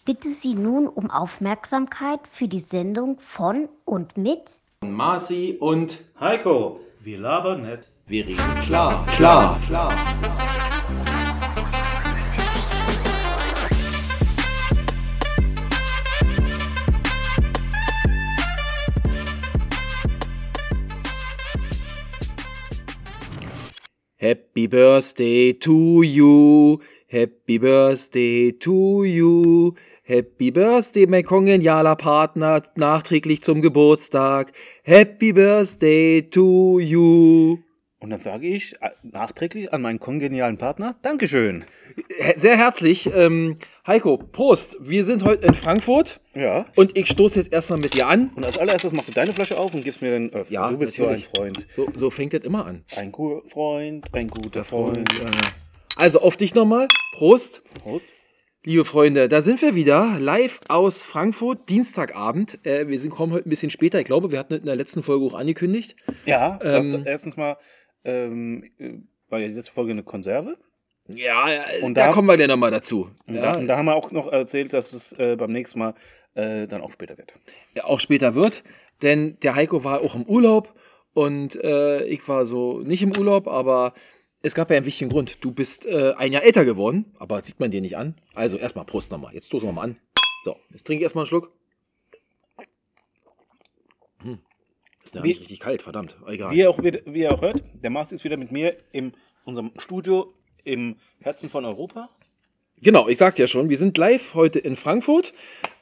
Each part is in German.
Ich bitte Sie nun um Aufmerksamkeit für die Sendung von und mit Marci und Heiko, wir labern nicht. wir reden klar, klar, klar. Happy Birthday to you, Happy Birthday to you, Happy Birthday, mein kongenialer Partner, nachträglich zum Geburtstag. Happy Birthday to you. Und dann sage ich äh, nachträglich an meinen kongenialen Partner, Dankeschön. Sehr herzlich. Ähm, Heiko, Prost. Wir sind heute in Frankfurt Ja. und ich stoße jetzt erstmal mit dir an. Und als allererstes machst du deine Flasche auf und gibst mir den Öffner. Ja, du bist natürlich. so ein Freund. So, so fängt das immer an. Ein guter Freund, ein guter Freund. Also auf dich nochmal. Prost. Prost. Liebe Freunde, da sind wir wieder, live aus Frankfurt, Dienstagabend. Äh, wir sind, kommen heute ein bisschen später. Ich glaube, wir hatten in der letzten Folge auch angekündigt. Ja, Ähm, erstens mal ähm, äh, war ja die letzte Folge eine Konserve. Ja, ja Und da, da- kommen wir dann nochmal dazu. Und, Ja, da, und da haben wir auch noch erzählt, dass es äh, beim nächsten Mal äh, dann auch später wird. auch später wird. Denn der Heiko war auch im Urlaub und äh, ich war so nicht im Urlaub, aber es gab ja einen wichtigen Grund. Du bist äh, ein Jahr älter geworden, aber sieht man dir nicht an. Also erstmal Prost nochmal. Jetzt stoßen wir mal an. So, jetzt trinke ich erstmal einen Schluck. Hm. Ist ja Wie- nicht richtig kalt, verdammt. Egal. Wie ihr, auch, wie ihr auch hört, der Mars ist wieder mit mir in unserem Studio im Herzen von Europa. Genau, ich sagte ja schon, wir sind live heute in Frankfurt.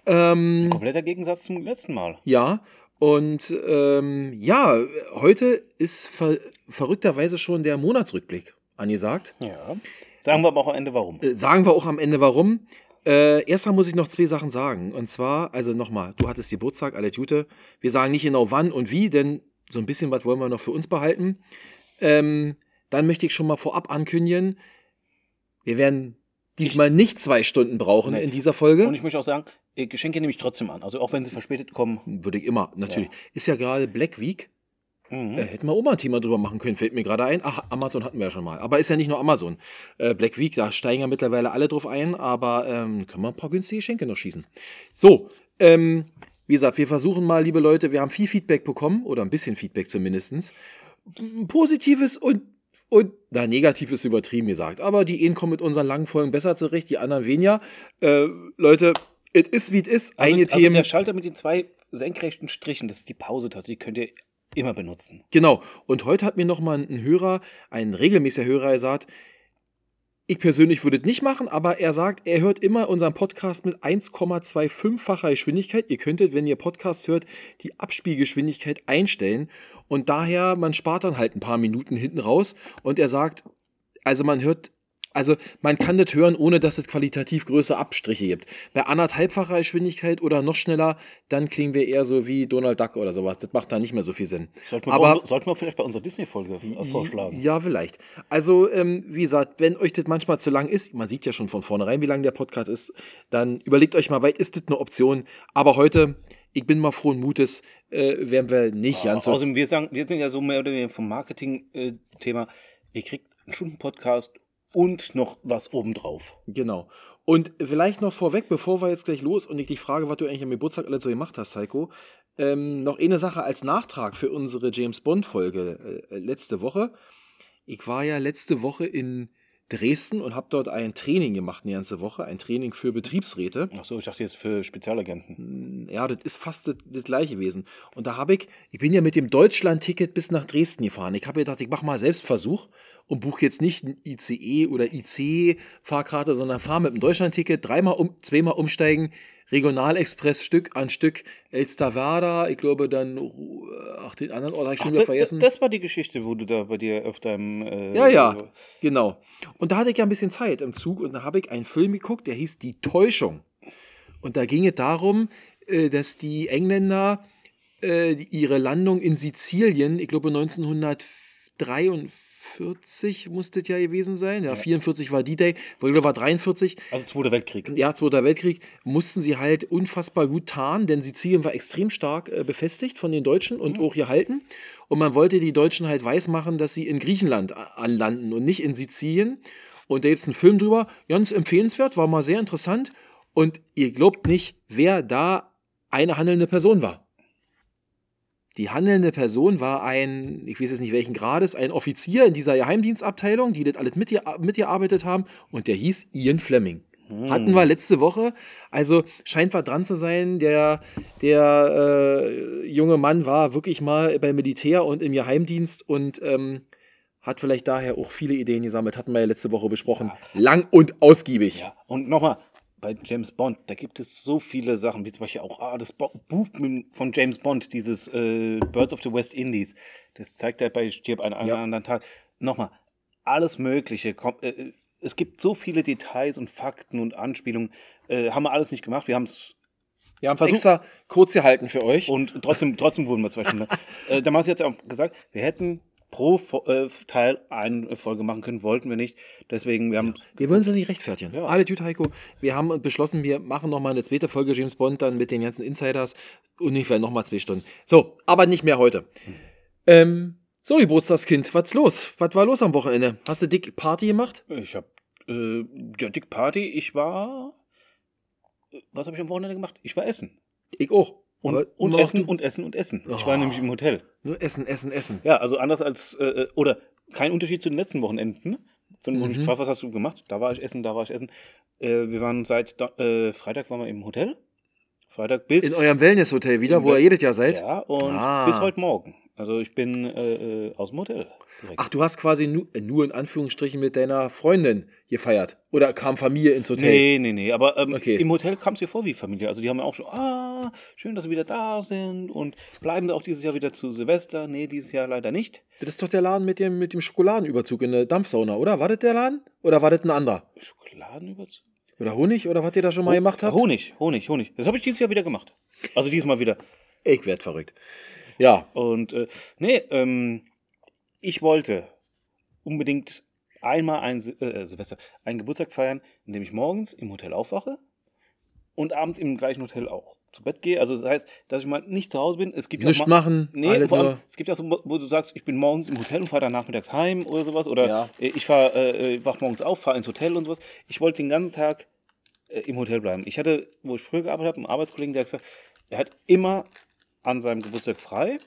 Ähm, Kompletter Gegensatz zum letzten Mal. Ja, und ähm, ja, heute ist ver verrückterweise schon der Monatsrückblick angesagt. Ja. Sagen wir aber auch am Ende warum. Äh, sagen wir auch am Ende warum. Äh, erstmal muss ich noch zwei Sachen sagen. Und zwar, also nochmal, du hattest Geburtstag, alle Tute. Wir sagen nicht genau wann und wie, denn so ein bisschen was wollen wir noch für uns behalten. Ähm, dann möchte ich schon mal vorab ankündigen, wir werden diesmal nicht zwei Stunden brauchen Nee. in dieser Folge. Und ich möchte auch sagen, Geschenke nehme ich trotzdem an. Also auch wenn sie verspätet kommen. Würde ich immer, natürlich. Ist ja gerade Black Week. Mhm. Äh, hätten wir auch mal ein Thema drüber machen können, fällt mir gerade ein. Ach, Amazon hatten wir ja schon mal. Aber ist ja nicht nur Amazon. Äh, Black Week, da steigen ja mittlerweile alle drauf ein, aber ähm, können wir ein paar günstige Geschenke noch schießen. So, ähm, wie gesagt, wir versuchen mal, liebe Leute, wir haben viel Feedback bekommen, oder ein bisschen Feedback zumindestens. M, Positives und, und na, negativ ist übertrieben gesagt. Aber die einen kommen mit unseren langen Folgen besser zurecht, die anderen weniger. Äh, Leute, es ist wie es ist. Also, Einige also Themen. der Schalter mit den zwei senkrechten Strichen, das ist die Pause-Taste, die könnt ihr immer benutzen. Genau. Und heute hat mir noch mal ein Hörer, ein regelmäßiger Hörer gesagt, ich persönlich würde es nicht machen, aber er sagt, er hört immer unseren Podcast mit 1,25-facher Geschwindigkeit. Ihr könntet, wenn ihr Podcast hört, die Abspielgeschwindigkeit einstellen. Und daher, man spart dann halt ein paar Minuten hinten raus. Und er sagt, also man hört, also man kann das hören, ohne dass es qualitativ größere Abstriche gibt. Bei anderthalbfacher Geschwindigkeit oder noch schneller, dann klingen wir eher so wie Donald Duck oder sowas. Das macht da nicht mehr so viel Sinn. Sollten wir, Aber- sollten wir vielleicht bei unserer Disney-Folge äh, vorschlagen. Ja, vielleicht. Also, ähm, wie gesagt, wenn euch das manchmal zu lang ist, man sieht ja schon von vornherein, wie lang der Podcast ist, dann überlegt euch mal, weit ist das eine Option. Aber heute, ich bin mal frohen Mutes, äh, werden wir nicht ganz so. Außerdem, wir, sagen, wir sind ja so mehr oder weniger vom Marketing-Thema. ihr kriegt einen Stunden-Podcast und noch was obendrauf. Genau. Und vielleicht noch vorweg, bevor wir jetzt gleich los und ich dich frage, was du eigentlich am Geburtstag alles so gemacht hast, Heiko, ähm, noch eine Sache als Nachtrag für unsere James Bond-Folge äh, letzte Woche. Ich war ja letzte Woche in Dresden und habe dort ein Training gemacht, eine ganze Woche, ein Training für Betriebsräte. Achso, ich dachte jetzt für Spezialagenten. Ja, das ist fast das, das gleiche gewesen. Und da habe ich, ich bin ja mit dem Deutschland-Ticket bis nach Dresden gefahren. Ich habe gedacht, ich mache mal Selbstversuch und buche jetzt nicht ein ICE oder IC-Fahrkarte, sondern fahre mit dem Deutschland-Ticket dreimal um, zweimal umsteigen, Regionalexpress Stück an Stück, Elsterwerda, ich glaube dann, äh, ach, den anderen Ort habe ich schon wieder vergessen. das war die Geschichte, wo du da bei dir auf deinem. Äh, Ja, ja, genau. Und da hatte ich ja ein bisschen Zeit im Zug und da habe ich einen Film geguckt, der hieß Die Täuschung. Und da ging es darum, äh, dass die Engländer äh, ihre Landung in Sizilien, ich glaube 1943 musste es ja gewesen sein, ja, 44 war D-Day, glaube war 43, Also Zweiter Weltkrieg. ja, Zweiter Weltkrieg, mussten sie halt unfassbar gut tarnen, denn Sizilien war extrem stark äh, befestigt von den Deutschen und auch gehalten. Und man wollte die Deutschen halt weismachen, dass sie in Griechenland a- anlanden und nicht in Sizilien. Und da gibt es einen Film drüber, ganz empfehlenswert, war mal sehr interessant. Und ihr glaubt nicht, wer da eine handelnde Person war. Die handelnde Person war ein, ich weiß jetzt nicht welchen Grades, ein Offizier in dieser Geheimdienstabteilung, die das alles mitge mitgearbeitet haben und der hieß Ian Fleming. Hatten wir letzte Woche. Also scheint was dran zu sein. Der, der äh, junge Mann war wirklich mal beim Militär und im Geheimdienst und ähm, hat vielleicht daher auch viele Ideen gesammelt. Hatten wir ja letzte Woche besprochen. Lang und ausgiebig. Ja, und nochmal, bei James Bond, da gibt es so viele Sachen, wie zum Beispiel auch ah, das Bo Buch von James Bond, dieses äh, Birds of the West Indies. Das zeigt er bei Stirb an einem Ja. anderen Tag. Nochmal, alles Mögliche. kommt- äh, äh, es gibt so viele Details und Fakten und Anspielungen. Äh, haben wir alles nicht gemacht. Wir haben es Wir haben es extra kurz gehalten für euch. und trotzdem, trotzdem wurden wir zwei Stunden. äh, damals hat ja auch gesagt, wir hätten pro äh, Teil eine Folge machen können, wollten wir nicht. Deswegen, wir haben Wir wollen uns das nicht rechtfertigen. Ja. Alle gut, Heiko. Wir haben beschlossen, wir machen nochmal eine zweite Folge James Bond dann mit den ganzen Insiders. Ungefähr nochmal zwei Stunden. So, aber nicht mehr heute. Ähm, so, Geburtstagskind, was los? Was war los am Wochenende? Hast du dick Party gemacht? Ich habe äh, ja dick Party. Ich war. äh, Was habe ich am Wochenende gemacht? Ich war essen. Ich auch. Und, Aber und essen und essen und essen. Ich Oh. war nämlich im Hotel. Nur essen, essen, essen. Ja, also anders als äh, äh, oder kein Unterschied zu den letzten Wochenenden. Wenn du Mhm. mich fragst, was hast du gemacht? Da war ich essen, da war ich essen. Äh, wir waren seit äh, Freitag waren wir im Hotel. Freitag bis In eurem Wellnesshotel wieder, wo ihr jedes Jahr seid? ja und Ah. bis heute Morgen. Also ich bin äh, äh, aus dem Hotel. Direkt. Ach, du hast quasi nu, äh, nur in Anführungsstrichen mit deiner Freundin gefeiert. Oder kam Familie ins Hotel? Nee, nee, nee. Aber ähm, Okay. im Hotel kam es dir vor wie Familie. Also die haben ja auch schon, ah, schön, dass sie wieder da sind und bleiben da auch dieses Jahr wieder zu Silvester. Nee, dieses Jahr leider nicht. Das ist doch der Laden mit dem, mit dem Schokoladenüberzug in der Dampfsauna, oder? War das der Laden? Oder war das ein anderer? Schokoladenüberzug? Oder Honig? Oder was ihr da schon mal gemacht habt? Honig, Honig, Honig. Das habe ich dieses Jahr wieder gemacht. Also diesmal wieder. Ich werd verrückt. Ja. Und äh, nee, ähm, ich wollte unbedingt einmal ein Sil- äh, Silvester, einen Geburtstag feiern, in dem ich morgens im Hotel aufwache und abends im gleichen Hotel auch zu Bett gehe. Also das heißt, dass ich mal nicht zu Hause bin. Es gibt ja Nichts auch mal, machen, Nee, vor allem, es gibt ja so, wo du sagst, ich bin morgens im Hotel und fahre dann nachmittags heim oder sowas. Oder Ja. äh, ich fahr, äh, äh, wach morgens auf, fahre ins Hotel und sowas. Ich wollte den ganzen Tag äh, im Hotel bleiben. Ich hatte, wo ich früher gearbeitet habe, einen Arbeitskollegen, der hat gesagt, er hat immer an seinem Geburtstag frei.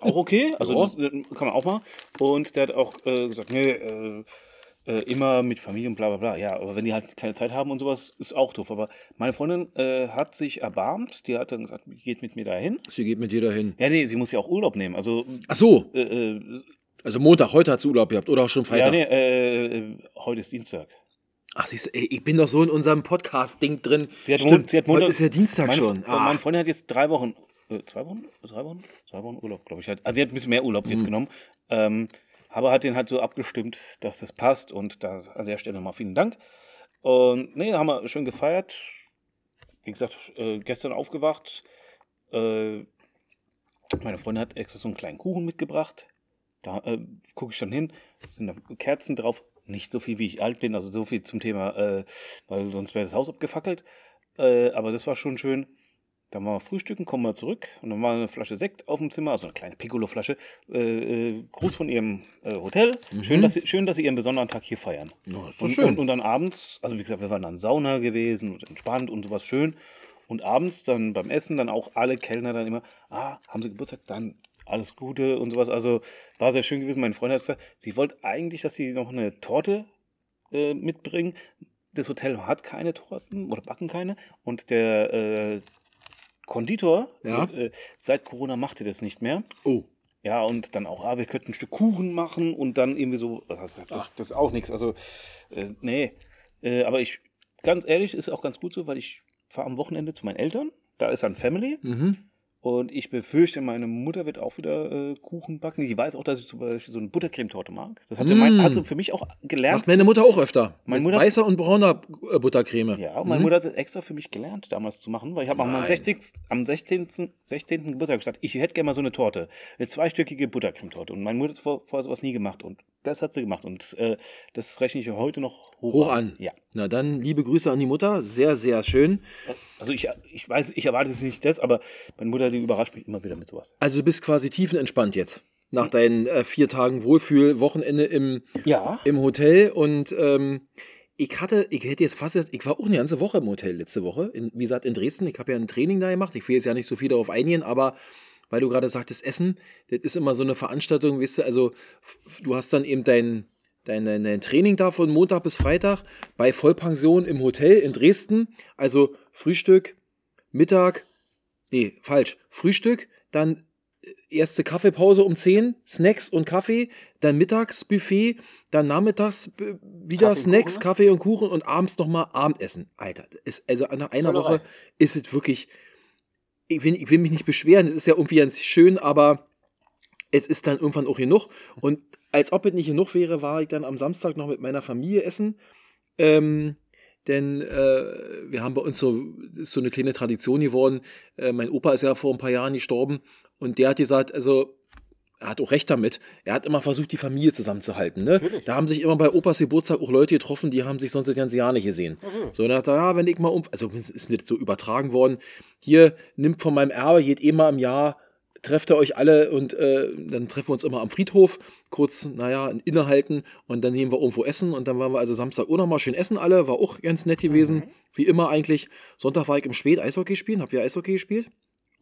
Auch okay, also Ja. das äh, kann man auch mal. Und der hat auch äh, gesagt, nee, äh, äh, immer mit Familie und bla bla bla. Ja, aber wenn die halt keine Zeit haben und sowas, ist auch doof. Aber meine Freundin äh, hat sich erbarmt, die hat dann gesagt, geht mit mir dahin. Sie geht mit dir dahin. Ja, nee, sie muss ja auch Urlaub nehmen. Also, Ach so, äh, äh, also Montag, heute hat sie Urlaub gehabt oder auch schon Freitag. ja, nee, äh, heute ist Dienstag. Ach, siehst du, ey, ich bin doch so in unserem Podcast-Ding drin. Sie hat, Stimmt, Mon sie hat heute Montag, ist ja Dienstag meine, schon. Ah. Meine Freundin hat jetzt drei Wochen, äh, zwei Wochen? Drei Wochen? Zwei Wochen Urlaub, glaube ich. Halt. Also sie hat ein bisschen mehr Urlaub Mhm. jetzt genommen. Ähm, aber hat den halt so abgestimmt, dass das passt. Und da an der Stelle nochmal vielen Dank. Und nee, haben wir schön gefeiert. Wie gesagt, äh, gestern aufgewacht. Äh, meine Freundin hat extra so einen kleinen Kuchen mitgebracht. Da äh, gucke ich dann hin, sind da Kerzen drauf. Nicht so viel, wie ich alt bin, also so viel zum Thema, äh, weil sonst wäre das Haus abgefackelt. Äh, aber das war schon schön. Dann waren wir frühstücken, kommen wir zurück und dann war eine Flasche Sekt auf dem Zimmer, also eine kleine Piccolo-Flasche. Äh, äh, Gruß von ihrem äh, Hotel. Schön, dass sie, schön, dass sie ihren besonderen Tag hier feiern. Ja, ist doch und, schön. Und, und dann abends, also wie gesagt, wir waren dann Sauna gewesen und entspannt und sowas schön. Und abends dann beim Essen dann auch alle Kellner dann immer, ah, haben sie Geburtstag, dann alles Gute und sowas. Also war sehr schön gewesen. Meine Freundin hat gesagt, sie wollte eigentlich, dass sie noch eine Torte äh, mitbringen. Das Hotel hat keine Torten oder backen keine. Und der äh, Konditor, Ja. äh, seit Corona macht er das nicht mehr. oh. Ja, und dann auch, ah, wir könnten ein Stück Kuchen machen und dann irgendwie so, das, das, das ist auch nichts. Also, äh, nee. Äh, aber ich, ganz ehrlich, ist auch ganz gut so, weil ich fahre am Wochenende zu meinen Eltern. Da ist dann Family. Mhm. Und ich befürchte, meine Mutter wird auch wieder äh, Kuchen backen. Die weiß auch, dass ich zum Beispiel so eine Buttercremetorte mag. Das hat, Mm. mein, hat sie für mich auch gelernt. Macht meine Mutter auch öfter. Meine Mutter- weißer und brauner äh, Buttercreme. Ja, und meine Mhm. Mutter hat es extra für mich gelernt, damals zu machen, weil ich habe am Nein. 16. am 16. 16. Geburtstag gesagt, ich hätte gerne mal so eine Torte, eine zweistöckige Buttercremetorte. Und meine Mutter hat vor, vorher sowas nie gemacht und das hat sie gemacht und äh, das rechne ich heute noch hoch, Hoch an. Ja. Na dann, liebe Grüße an die Mutter. Sehr, sehr schön. Also ich, ich weiß, ich erwarte jetzt nicht das, aber meine Mutter, die überrascht mich immer wieder mit sowas. Also du bist quasi tiefenentspannt jetzt. Nach deinen äh, vier Tagen Wohlfühl-Wochenende im, Ja. im Hotel. Und ähm, ich hatte, ich hätte jetzt fast, ich war auch eine ganze Woche im Hotel letzte Woche, in, wie gesagt, in Dresden. Ich habe ja ein Training da gemacht. Ich will jetzt ja nicht so viel darauf eingehen, aber weil du gerade sagtest, Essen, das ist immer so eine Veranstaltung, weißt du, also du hast dann eben dein, dein, dein, Training da von Montag bis Freitag bei Vollpension im Hotel in Dresden. Also Frühstück, Mittag, nee, falsch, Frühstück, dann äh, erste Kaffeepause um 10, Snacks und Kaffee, dann Mittagsbuffet, dann nachmittags b- wieder Kaffee Snacks, Kuchen? Kaffee und Kuchen und abends nochmal Abendessen. Alter, ist, also nach einer Völlerei. Woche ist es wirklich, ich will, ich will mich nicht beschweren, es ist ja irgendwie ganz schön, aber es ist dann irgendwann auch genug. Und als ob es nicht genug wäre, war ich dann am Samstag noch mit meiner Familie essen. Ähm, denn äh, wir haben bei uns so, ist so eine kleine Tradition geworden. Äh, mein Opa ist ja vor ein paar Jahren gestorben und der hat gesagt, also er hat auch recht damit. Er hat immer versucht, die Familie zusammenzuhalten. Ne? Natürlich. Da haben sich immer bei Opas Geburtstag auch Leute getroffen, die haben sich sonst das ganze Jahr nicht gesehen. So, und er hat ja, wenn ich mal um, also es ist mir so übertragen worden, hier nimmt von meinem Erbe, geht eh mal im Jahr, trefft ihr euch alle und äh, dann treffen wir uns immer am Friedhof, kurz, naja, innehalten und dann gehen wir irgendwo essen und dann waren wir also Samstag auch nochmal schön essen alle, war auch ganz nett gewesen, wie immer eigentlich. Sonntag war ich im Spät Eishockey spielen, hab ja Eishockey gespielt.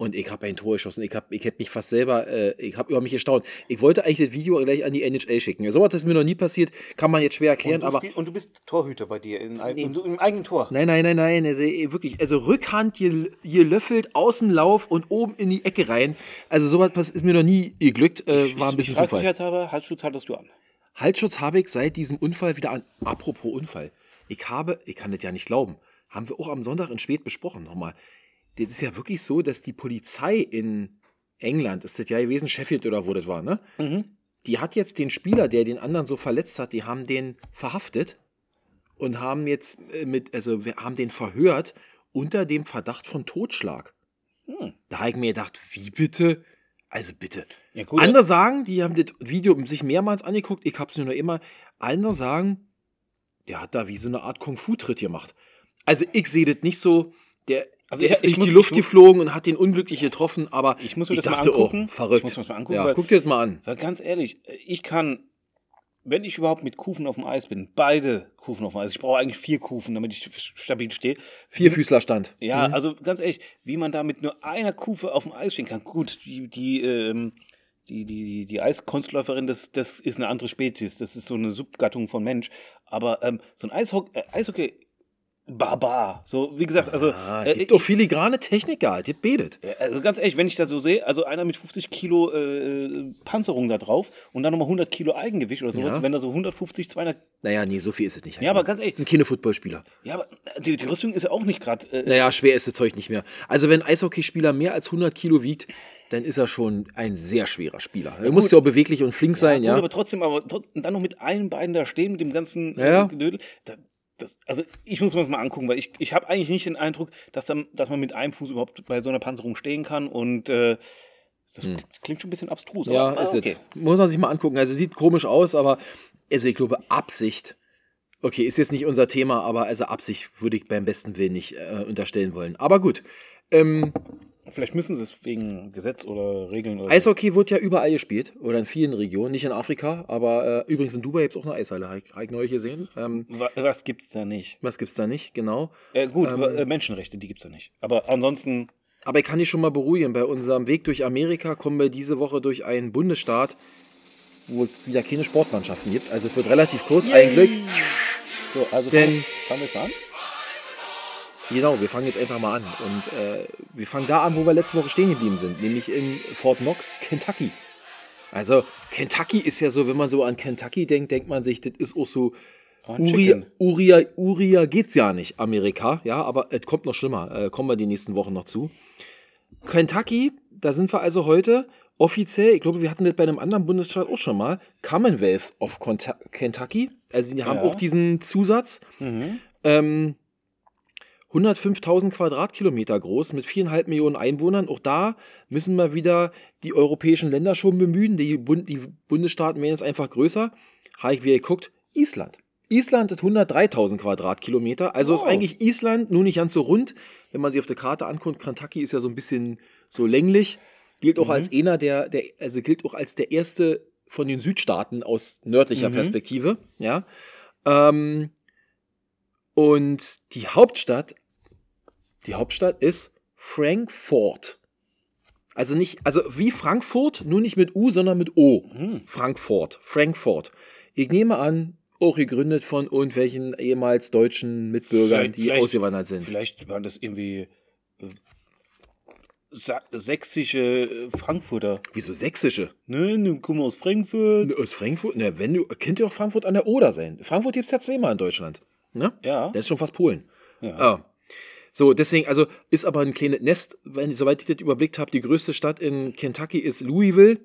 Und ich habe ein Tor geschossen. Ich habe ich hab mich fast selber, äh, ich habe über mich gestaunt. Ich wollte eigentlich das Video gleich an die NHL schicken. So was ist mir noch nie passiert, kann man jetzt schwer erklären, und, du aber spiel- und du bist Torhüter bei dir in, ein, im, im eigenen Tor. Nein, nein, nein, nein, also wirklich, also Rückhand gel- gelöffelt aus dem Lauf und oben in die Ecke rein. Also sowas ist mir noch nie geglückt, äh, war ein bisschen ich, ich Zufall. sicherheitshalber, Halsschutz hattest du an. Halsschutz habe ich seit diesem Unfall wieder an. Apropos Unfall. Ich habe, ich kann das ja nicht glauben, haben wir auch am Sonntag in Spät besprochen nochmal. Das ist ja wirklich so, dass die Polizei in England, ist das ja gewesen, Sheffield oder wo das war, ne? Die hat jetzt den Spieler, der den anderen so verletzt hat, die haben den verhaftet und haben jetzt äh, mit, also wir haben den verhört unter dem Verdacht von Totschlag. Da habe ich mir gedacht, wie bitte? Also bitte. Ja, gut. Andere sagen, die haben das Video sich mehrmals angeguckt, ich habe es nur noch immer. Andere sagen, der hat da wie so eine Art Kung-Fu-Tritt gemacht. Also ich sehe das nicht so, der, Also der ich- ist ich durch muss- die Luft ich muss- geflogen und hat den unglücklich getroffen, aber Ich muss mir das mal dachte, angucken. oh, verrückt. Ich muss mir das mal angucken, ja, weil- guck dir das mal an. Ganz ehrlich, ich kann, wenn ich überhaupt mit Kufen auf dem Eis bin, beide Kufen auf dem Eis, ich brauche eigentlich vier Kufen, damit ich stabil stehe. Vierfüßlerstand. Ja, also ganz ehrlich, wie man da mit nur einer Kufe auf dem Eis stehen kann. Gut, die, die, ähm, die, die, die, die Eiskunstläuferin, das, das ist eine andere Spezies. Das ist so eine Subgattung von Mensch. Aber ähm, so ein Eishockey, äh, Eishockey, Barbar. So, wie gesagt, also, Ah, äh, gibt doch filigrane Techniker, das betet. ja, Also ganz ehrlich, wenn ich das so sehe, also einer mit 50 Kilo äh, Panzerung da drauf und dann nochmal 100 Kilo Eigengewicht oder sowas, Ja. wenn da so 150, 200. Naja, nee, so viel ist es nicht. Ja, aber ganz ehrlich- Das sind keine Footballspieler. Ja, aber die, die Rüstung ist ja auch nicht gerade. Äh, Naja, schwer ist das Zeug nicht mehr. Also wenn ein Eishockeyspieler mehr als 100 Kilo wiegt, dann ist er schon ein sehr schwerer Spieler. Er muss ja auch beweglich und flink sein, gut, ja. aber trotzdem, aber trot- dann noch mit einem Bein da stehen, mit dem ganzen Ja, ja. äh, Gedödel. Da, das, also ich muss mir das mal angucken, weil ich, ich habe eigentlich nicht den Eindruck, dass, dann, dass man mit einem Fuß überhaupt bei so einer Panzerung stehen kann und äh, das klingt schon ein bisschen abstrus. Hm. Ja, aber, ist okay. es. Muss man sich mal angucken. Also sieht komisch aus, aber also ich glaube, Absicht. Okay, ist jetzt nicht unser Thema, aber also Absicht würde ich beim besten Willen nicht äh, unterstellen wollen. Aber gut. Ähm, Vielleicht müssen sie es wegen Gesetz oder Regeln oder Eishockey wird ja überall gespielt oder in vielen Regionen, nicht in Afrika, aber äh, übrigens in Dubai gibt es auch eine Eishalle, habe ich, neulich gesehen. Ähm, Wa- Was gibt's da nicht? was gibt's da nicht, genau. Äh, gut, Ähm, äh, Menschenrechte, die gibt's da nicht. Aber ansonsten, Aber ich kann dich schon mal beruhigen, bei unserem Weg durch Amerika kommen wir diese Woche durch einen Bundesstaat, wo es wieder keine Sportmannschaften gibt. Also es wird relativ kurz, ein Glück. so, also Denn- fangen wir mal an. Genau, wir fangen jetzt einfach mal an. Und äh, wir fangen da an, wo wir letzte Woche stehen geblieben sind, nämlich in Fort Knox, Kentucky. Also Kentucky ist ja so, wenn man so an Kentucky denkt, denkt man sich, das ist auch so Fried Uria. Uria, Uria geht's ja nicht, Amerika, ja, aber es kommt noch schlimmer, äh, kommen wir die nächsten Wochen noch zu. Kentucky, da sind wir also heute offiziell, ich glaube, wir hatten das bei einem anderen Bundesstaat auch schon mal, Commonwealth of Kentucky. Also die haben Ja. auch diesen Zusatz. Mhm. Ähm, 105.000 Quadratkilometer groß mit viereinhalb Millionen Einwohnern. Auch da müssen wir wieder die europäischen Länder schon bemühen. Die, Bund, die Bundesstaaten werden jetzt einfach größer. Habe ich wieder geguckt. Island. Island hat 103.000 Quadratkilometer. Also ist Wow. eigentlich Island nur nicht ganz so rund. Wenn man sich auf der Karte anguckt, Kentucky ist ja so ein bisschen so länglich. Gilt auch als einer der, der, also gilt auch als der erste von den Südstaaten aus nördlicher Perspektive. Ja. Ähm, Und die Hauptstadt, die Hauptstadt ist Frankfurt. Also nicht, also wie Frankfurt, nur nicht mit U, sondern mit O. Frankfurt, Frankfurt. Ich nehme an, auch gegründet von irgendwelchen ehemals deutschen Mitbürgern, Vielleicht- die vielleicht- ausgewandert sind. Vielleicht waren das irgendwie äh, sa- sächsische äh, Frankfurter. Wieso sächsische? Ne, ne, komm aus Frankfurt. Aus Frankfurt? Ne, wenn du, könnte auch Frankfurt an der Oder sein. Frankfurt gibt es ja zweimal in Deutschland. Ne? Ja. Das ist schon fast Polen. Ja. Ah. So, deswegen, also ist aber ein kleines Nest, wenn, soweit ich das überblickt habe, die größte Stadt in Kentucky ist Louisville.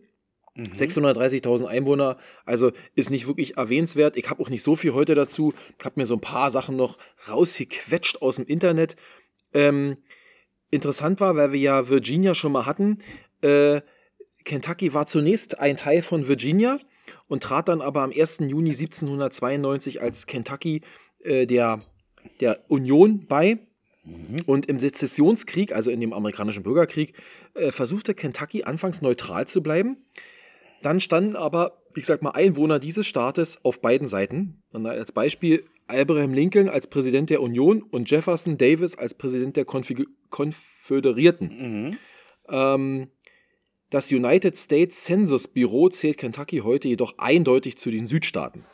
630.000 Einwohner, also ist nicht wirklich erwähnenswert. Ich habe auch nicht so viel heute dazu. Ich habe mir so ein paar Sachen noch rausgequetscht aus dem Internet. Ähm, interessant war, weil wir ja Virginia schon mal hatten. Äh, Kentucky war zunächst ein Teil von Virginia und trat dann aber am 1. Juni 1792 als Kentucky äh, der, der Union bei. Und im Sezessionskrieg, also in dem amerikanischen Bürgerkrieg, äh, versuchte Kentucky anfangs neutral zu bleiben. Dann standen aber, ich sag mal, Einwohner dieses Staates auf beiden Seiten. Und als Beispiel Abraham Lincoln als Präsident der Union und Jefferson Davis als Präsident der Konfig Konföderierten. Mhm. Ähm, das United States Census Bureau zählt Kentucky heute jedoch eindeutig zu den Südstaaten.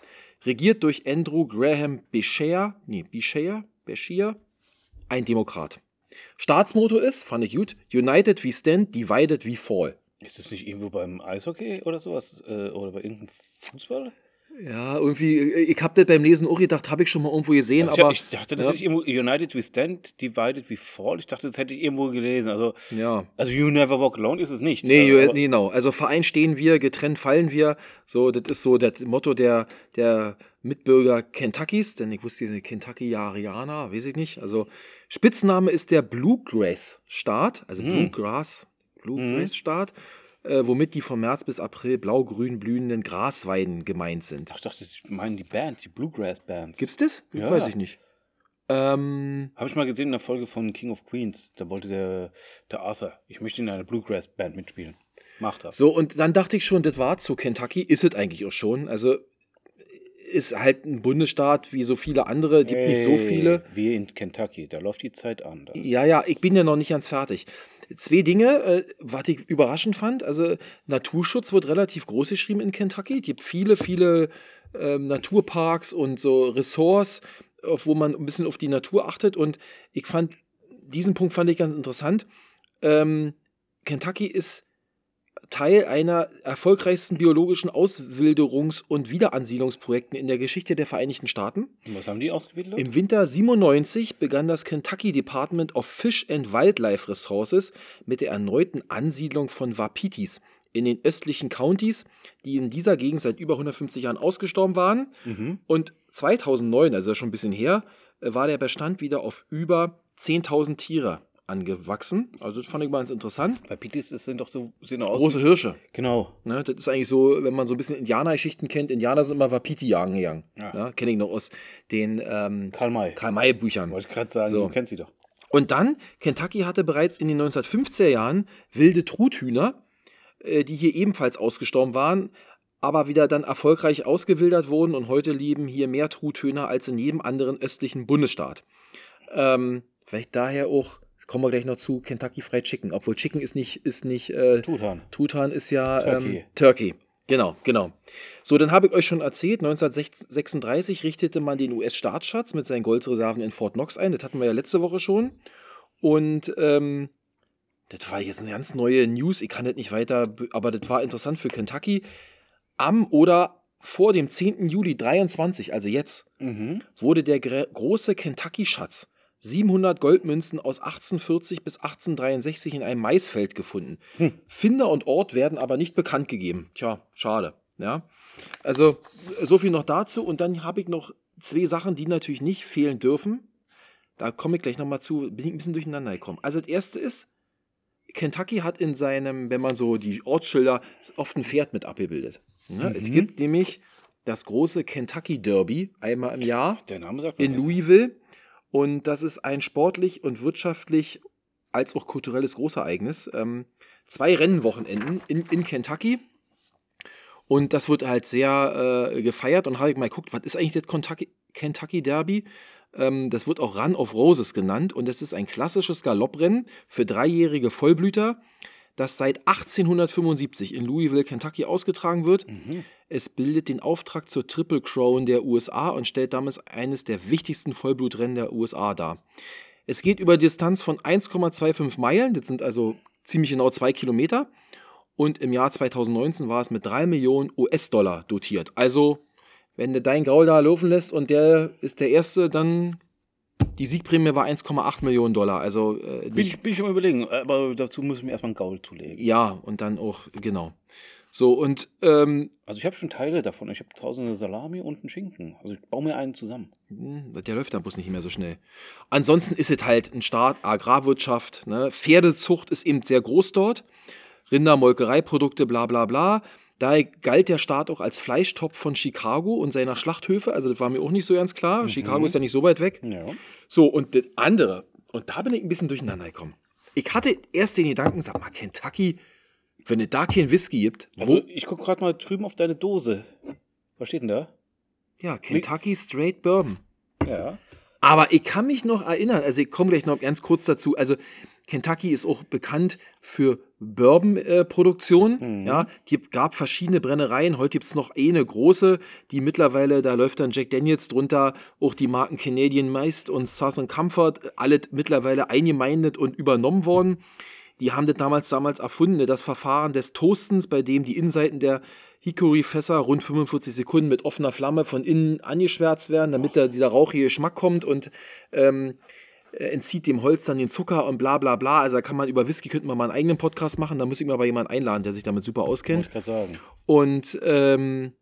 Regiert durch Andrew Graham Beshear, nee, Beshear, Beshear, ein Demokrat. Staatsmotto ist, fand ich gut, United we stand, divided we fall. Ist das nicht irgendwo beim Eishockey oder sowas? Äh, oder bei irgendeinem Fußball? Ja, irgendwie, ich hab das beim Lesen auch gedacht, habe ich schon mal irgendwo gesehen, Also aber ich, ich dachte, das ja. hätte ich irgendwo United we stand, divided we fall. Ich dachte, das hätte ich irgendwo gelesen. Also, ja. also You Never Walk Alone ist es nicht. Nee, Äh, aber- nee, genau. Also Verein stehen wir, getrennt fallen wir. So, das ist so das Motto der, der Mitbürger Kentuckys, denn ich wusste, die sind Kentucky-Arianer, weiß ich nicht. Also Spitzname ist der Bluegrass-Staat, also Bluegrass, Bluegrass-Staat, äh, womit die von März bis April blau-grün blühenden Grasweiden gemeint sind. Ach, ich dachte, ich meine die Band, die Bluegrass Bands. Gibt's das? Ja. Weiß ich nicht. Ähm, Habe ich mal gesehen in der Folge von King of Queens. Da wollte der, der Arthur, ich möchte in einer Bluegrass Band mitspielen. Macht das. So, und dann dachte ich schon, das war zu Kentucky, ist es eigentlich auch schon. Also ist halt ein Bundesstaat wie so viele andere, gibt nicht so viele. Wir in Kentucky, da läuft die Zeit anders. Ja, ja, ich bin ja noch nicht ganz fertig. Zwei Dinge, äh, was ich überraschend fand. Also Naturschutz wird relativ groß geschrieben in Kentucky. Es gibt viele, viele ähm, Naturparks und so Ressorts, wo man ein bisschen auf die Natur achtet. Und ich fand, diesen Punkt fand ich ganz interessant. Ähm, Kentucky ist Teil einer erfolgreichsten biologischen Auswilderungs- und Wiederansiedlungsprojekten in der Geschichte der Vereinigten Staaten. Was haben die ausgewählt? Im Winter 97 begann das Kentucky Department of Fish and Wildlife Resources mit der erneuten Ansiedlung von Wapitis in den östlichen Countys, die in dieser Gegend seit über 150 Jahren ausgestorben waren. Und 2009, also schon ein bisschen her, äh, war der Bestand wieder auf über 10.000 Tiere angewachsen. Also das fand ich mal ganz interessant. Bei Pitis sind doch so sehen aus. Große Hirsche. Genau. Ne, das ist eigentlich so, wenn man so ein bisschen Indianergeschichten kennt, Indianer sind immer Wapiti jagen gegangen. Ja. Ja. Kenne ich noch aus den ähm, Karl May. Karl-May-Büchern. Wollte ich gerade sagen, So. du kennst sie doch. Und dann, Kentucky hatte bereits in den 1950er Jahren wilde Truthühner, äh, die hier ebenfalls ausgestorben waren, aber wieder dann erfolgreich ausgewildert wurden und heute leben hier mehr Truthühner als in jedem anderen östlichen Bundesstaat. Ähm, vielleicht daher auch, kommen wir gleich noch zu, Kentucky Fried Chicken, obwohl Chicken ist nicht, ist nicht, äh, Truthahn. Truthahn ist ja Turkey. Ähm, Turkey. Genau, genau. So, dann habe ich euch schon erzählt, 1936 richtete man den US-Staatsschatz mit seinen Goldreserven in Fort Knox ein. Das hatten wir ja letzte Woche schon. Und ähm, das war jetzt eine ganz neue News. Ich kann das nicht weiter, be- aber das war interessant für Kentucky. Am oder vor dem 10. Juli 23, also jetzt, Mhm. wurde der große Kentucky-Schatz 700 Goldmünzen aus 1840 bis 1863 in einem Maisfeld gefunden. Finder und Ort werden aber nicht bekannt gegeben. Tja, schade. Ja, also so viel noch dazu. Und dann habe ich noch zwei Sachen, die natürlich nicht fehlen dürfen. Da komme ich gleich nochmal zu. Bin ich ein bisschen durcheinander gekommen. Also das erste ist, Kentucky hat in seinem, wenn man so die Ortsschilder, oft ein Pferd mit abgebildet. Ja, Es gibt nämlich das große Kentucky Derby einmal im Jahr Der Name sagt mir in. Louisville. Und das ist ein sportlich und wirtschaftlich als auch kulturelles Großereignis. Ähm, zwei Rennwochenenden in, in Kentucky. Und das wird halt sehr äh, gefeiert. Und habe ich mal geguckt, was ist eigentlich das Kentucky, Kentucky Derby? Ähm, das wird auch Run of Roses genannt. Und das ist ein klassisches Galopprennen für dreijährige Vollblüter, das seit 1875 in Louisville, Kentucky ausgetragen wird. Es bildet den Auftrag zur Triple Crown der USA und stellt damit eines der wichtigsten Vollblutrennen der USA dar. Es geht über Distanz von 1,25 Meilen, das sind also ziemlich genau zwei Kilometer. Und im Jahr 2019 war es mit 3 Millionen US-Dollar dotiert. Also, wenn du deinen Gaul da laufen lässt und der ist der Erste, dann die Siegprämie war 1,8 Millionen Dollar. Also, äh, Bin ich, bin ich am überlegen, aber dazu muss ich mir erstmal einen Gaul zulegen. ja, und dann auch, genau. So, und ähm, Also ich habe schon Teile davon. Ich habe eine Salami und einen Schinken. Also ich baue mir einen zusammen. Hm, Der läuft dann bloß nicht mehr so schnell. Ansonsten ist es halt ein Staat, Agrarwirtschaft, ne? Pferdezucht ist eben sehr groß dort. Rinder, Molkereiprodukte, bla bla bla. Daher galt der Staat auch als Fleischtopf von Chicago und seiner Schlachthöfe. Also das war mir auch nicht so ganz klar. Chicago ist ja nicht so weit weg. Ja. So, und das andere, und da bin ich ein bisschen durcheinander gekommen. Ich hatte erst den Gedanken, sag mal, Kentucky, wenn es da keinen Whisky gibt, wo? Also ich gucke gerade mal drüben auf deine Dose. Was steht denn da? ja, Kentucky Straight Bourbon. Ja. Aber ich kann mich noch erinnern, also ich komme gleich noch ganz kurz dazu. Also Kentucky ist auch bekannt für Bourbon-Produktion. Ja, gibt, gab verschiedene Brennereien. Heute gibt es noch eine große, die mittlerweile, da läuft dann Jack Daniels drunter, auch die Marken Canadian Meist und Southern Comfort, alle mittlerweile eingemeindet und übernommen worden. Die haben das damals, damals erfunden, das Verfahren des Toastens, bei dem die Innenseiten der Hickory-Fässer rund 45 Sekunden mit offener Flamme von innen angeschwärzt werden, damit da dieser rauchige Geschmack kommt und ähm, äh, entzieht dem Holz dann den Zucker und bla bla bla. Also da kann man über Whisky, könnten wir mal einen eigenen Podcast machen, da muss ich mir aber jemanden einladen, der sich damit super auskennt. ich gerade sagen. Und ähm,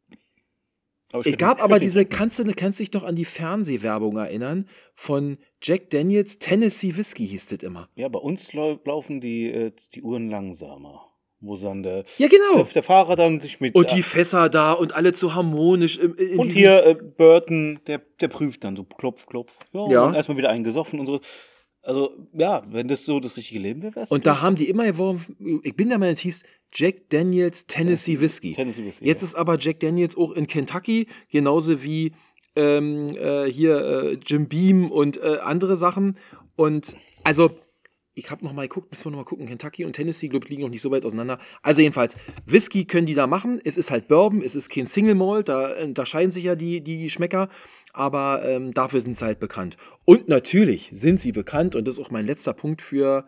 Aber es könnte- gab ich aber könnte diese, kannst du kannst dich noch an die Fernsehwerbung erinnern von Jack Daniels Tennessee Whisky hieß das immer. Ja, bei uns lau laufen die, äh, die Uhren langsamer. Wo dann der, Ja, genau. der, der Fahrer dann sich mit. Und die Fässer da und alle zu harmonisch. Im, in und hier äh, Burton, der, der prüft dann so klopf, klopf. Ja, Ja. Und erstmal wieder eingesoffen und so. Also, ja, wenn das so das richtige Leben wäre, es Und da haben die immer geworfen, ich bin der Meinung, es hieß Jack Daniels Tennessee Whisky. Tennessee Whiskey, Jetzt ja. ist aber Jack Daniels auch in Kentucky, genauso wie ähm, äh, hier äh, Jim Beam und äh, andere Sachen. Und also, ich habe noch mal geguckt, müssen wir noch mal gucken, Kentucky und Tennessee, glaube ich, liegen noch nicht so weit auseinander. Also jedenfalls, Whisky können die da machen. Es ist halt Bourbon, es ist kein Single Malt, da unterscheiden sich ja die, die Geschmäcker, aber ähm, dafür sind sie halt bekannt. Und natürlich sind sie bekannt, und das ist auch mein letzter Punkt für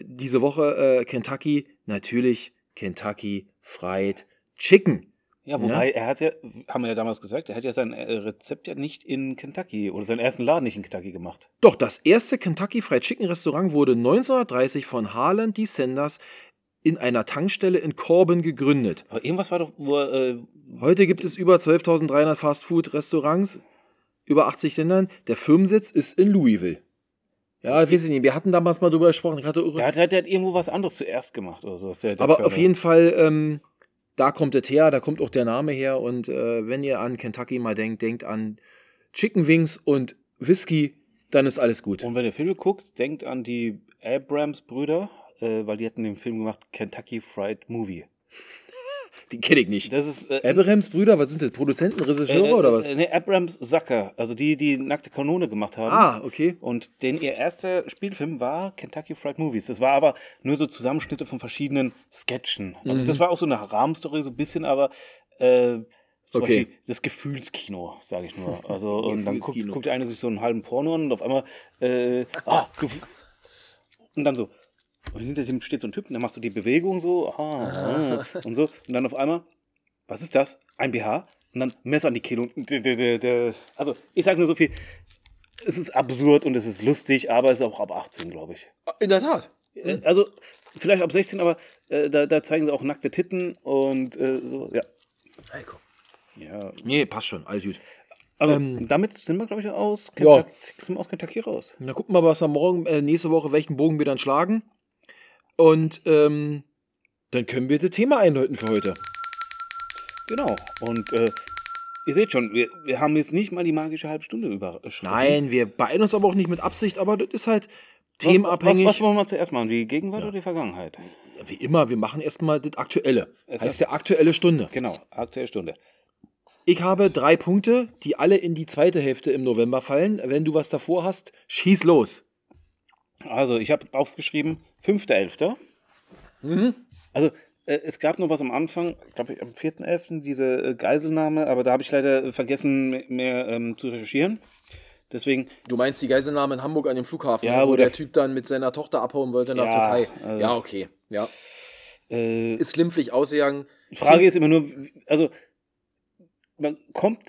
diese Woche, äh, Kentucky, natürlich Kentucky Fried Chicken. Ja, wobei er hat ja, haben wir ja damals gesagt, er hat ja sein äh, Rezept ja nicht in Kentucky oder seinen ersten Laden nicht in Kentucky gemacht. Doch, das erste Kentucky Fried Chicken Restaurant wurde 1930 von Harlan D. Sanders in einer Tankstelle in Corbin gegründet. Aber irgendwas war doch, wo äh, Heute gibt es über 12.300 Fastfood-Restaurants, über 80 Ländern. Der Firmensitz ist in Louisville. Ja, weiß ich nicht. Wir hatten damals mal drüber gesprochen. Ich hatte der, hat, der hat irgendwo was anderes zuerst gemacht oder so. Der, der Aber Körner. auf jeden Fall, ähm, da kommt es her, da kommt auch der Name her. Und äh, wenn ihr an Kentucky mal denkt, denkt an Chicken Wings und Whisky, dann ist alles gut. Und wenn ihr Filme guckt, denkt an die Abrams-Brüder, äh, weil die hatten den Film gemacht Kentucky Fried Movie. Die kenne ich nicht. Das ist äh, Abrams Brüder, was sind das? Produzenten, Regisseure äh, oder was? Äh, nee, Abrams Zucker, also die, die nackte Kanone gemacht haben. ah, okay. Und den ihr erster Spielfilm war Kentucky Fried Movies. Das war aber nur so Zusammenschnitte von verschiedenen Sketchen. Also Mhm. das war auch so eine Rahmenstory, so ein bisschen, aber äh, zum Okay. Beispiel das Gefühlskino, sage ich nur. Also und dann guckt, guckt der eine sich so einen halben Porno an und auf einmal äh, ah, und dann so. Und hinter dem steht so ein Typ und der macht so die Bewegung so, ah, ah, und so. Und dann auf einmal, was ist das? Ein BH? Und dann Messer an die Kehle. Und. Also, ich sage nur so viel. Es ist absurd und es ist lustig, aber es ist auch ab 18, glaube ich. In der Tat. Äh, Also, vielleicht ab 16, aber äh, da, da zeigen sie auch nackte Titten und äh, so, ja. Ja. Nee, passt schon, alles gut. Also, Ähm, damit sind wir, glaube ich, aus Ja. Kentucky, sind wir aus Kentucky raus. Na, gucken wir mal, was wir morgen, äh, nächste Woche, welchen Bogen wir dann schlagen. Und ähm, dann können wir das Thema einläuten für heute. Genau. Und äh, ihr seht schon, wir, wir haben jetzt nicht mal die magische halbe Stunde überschritten. Nein, wir beeilen uns aber auch nicht mit Absicht, aber das ist halt, themenabhängig. Was, was wollen wir zuerst machen? Die Gegenwart oder die Vergangenheit? Wie immer, wir machen erstmal das Aktuelle. Es heißt ja aktuelle Stunde. Genau, aktuelle Stunde. Ich habe drei Punkte, die alle in die zweite Hälfte im November fallen. Wenn du was davor hast, schieß los. Also, ich habe aufgeschrieben, 5.11. Mhm. Also, äh, es gab noch was am Anfang, glaube ich, am 4.11. diese äh, Geiselnahme, aber da habe ich leider vergessen, mehr, ähm, zu recherchieren. Deswegen, Du meinst die Geiselnahme in Hamburg an dem Flughafen, Ja, ne, wo wo der, der- Typ dann mit seiner Tochter abhauen wollte nach Ja, Türkei. also- ja, okay. Ja. äh, Ist glimpflich ausgegangen. die Frage ist immer nur, also, man kommt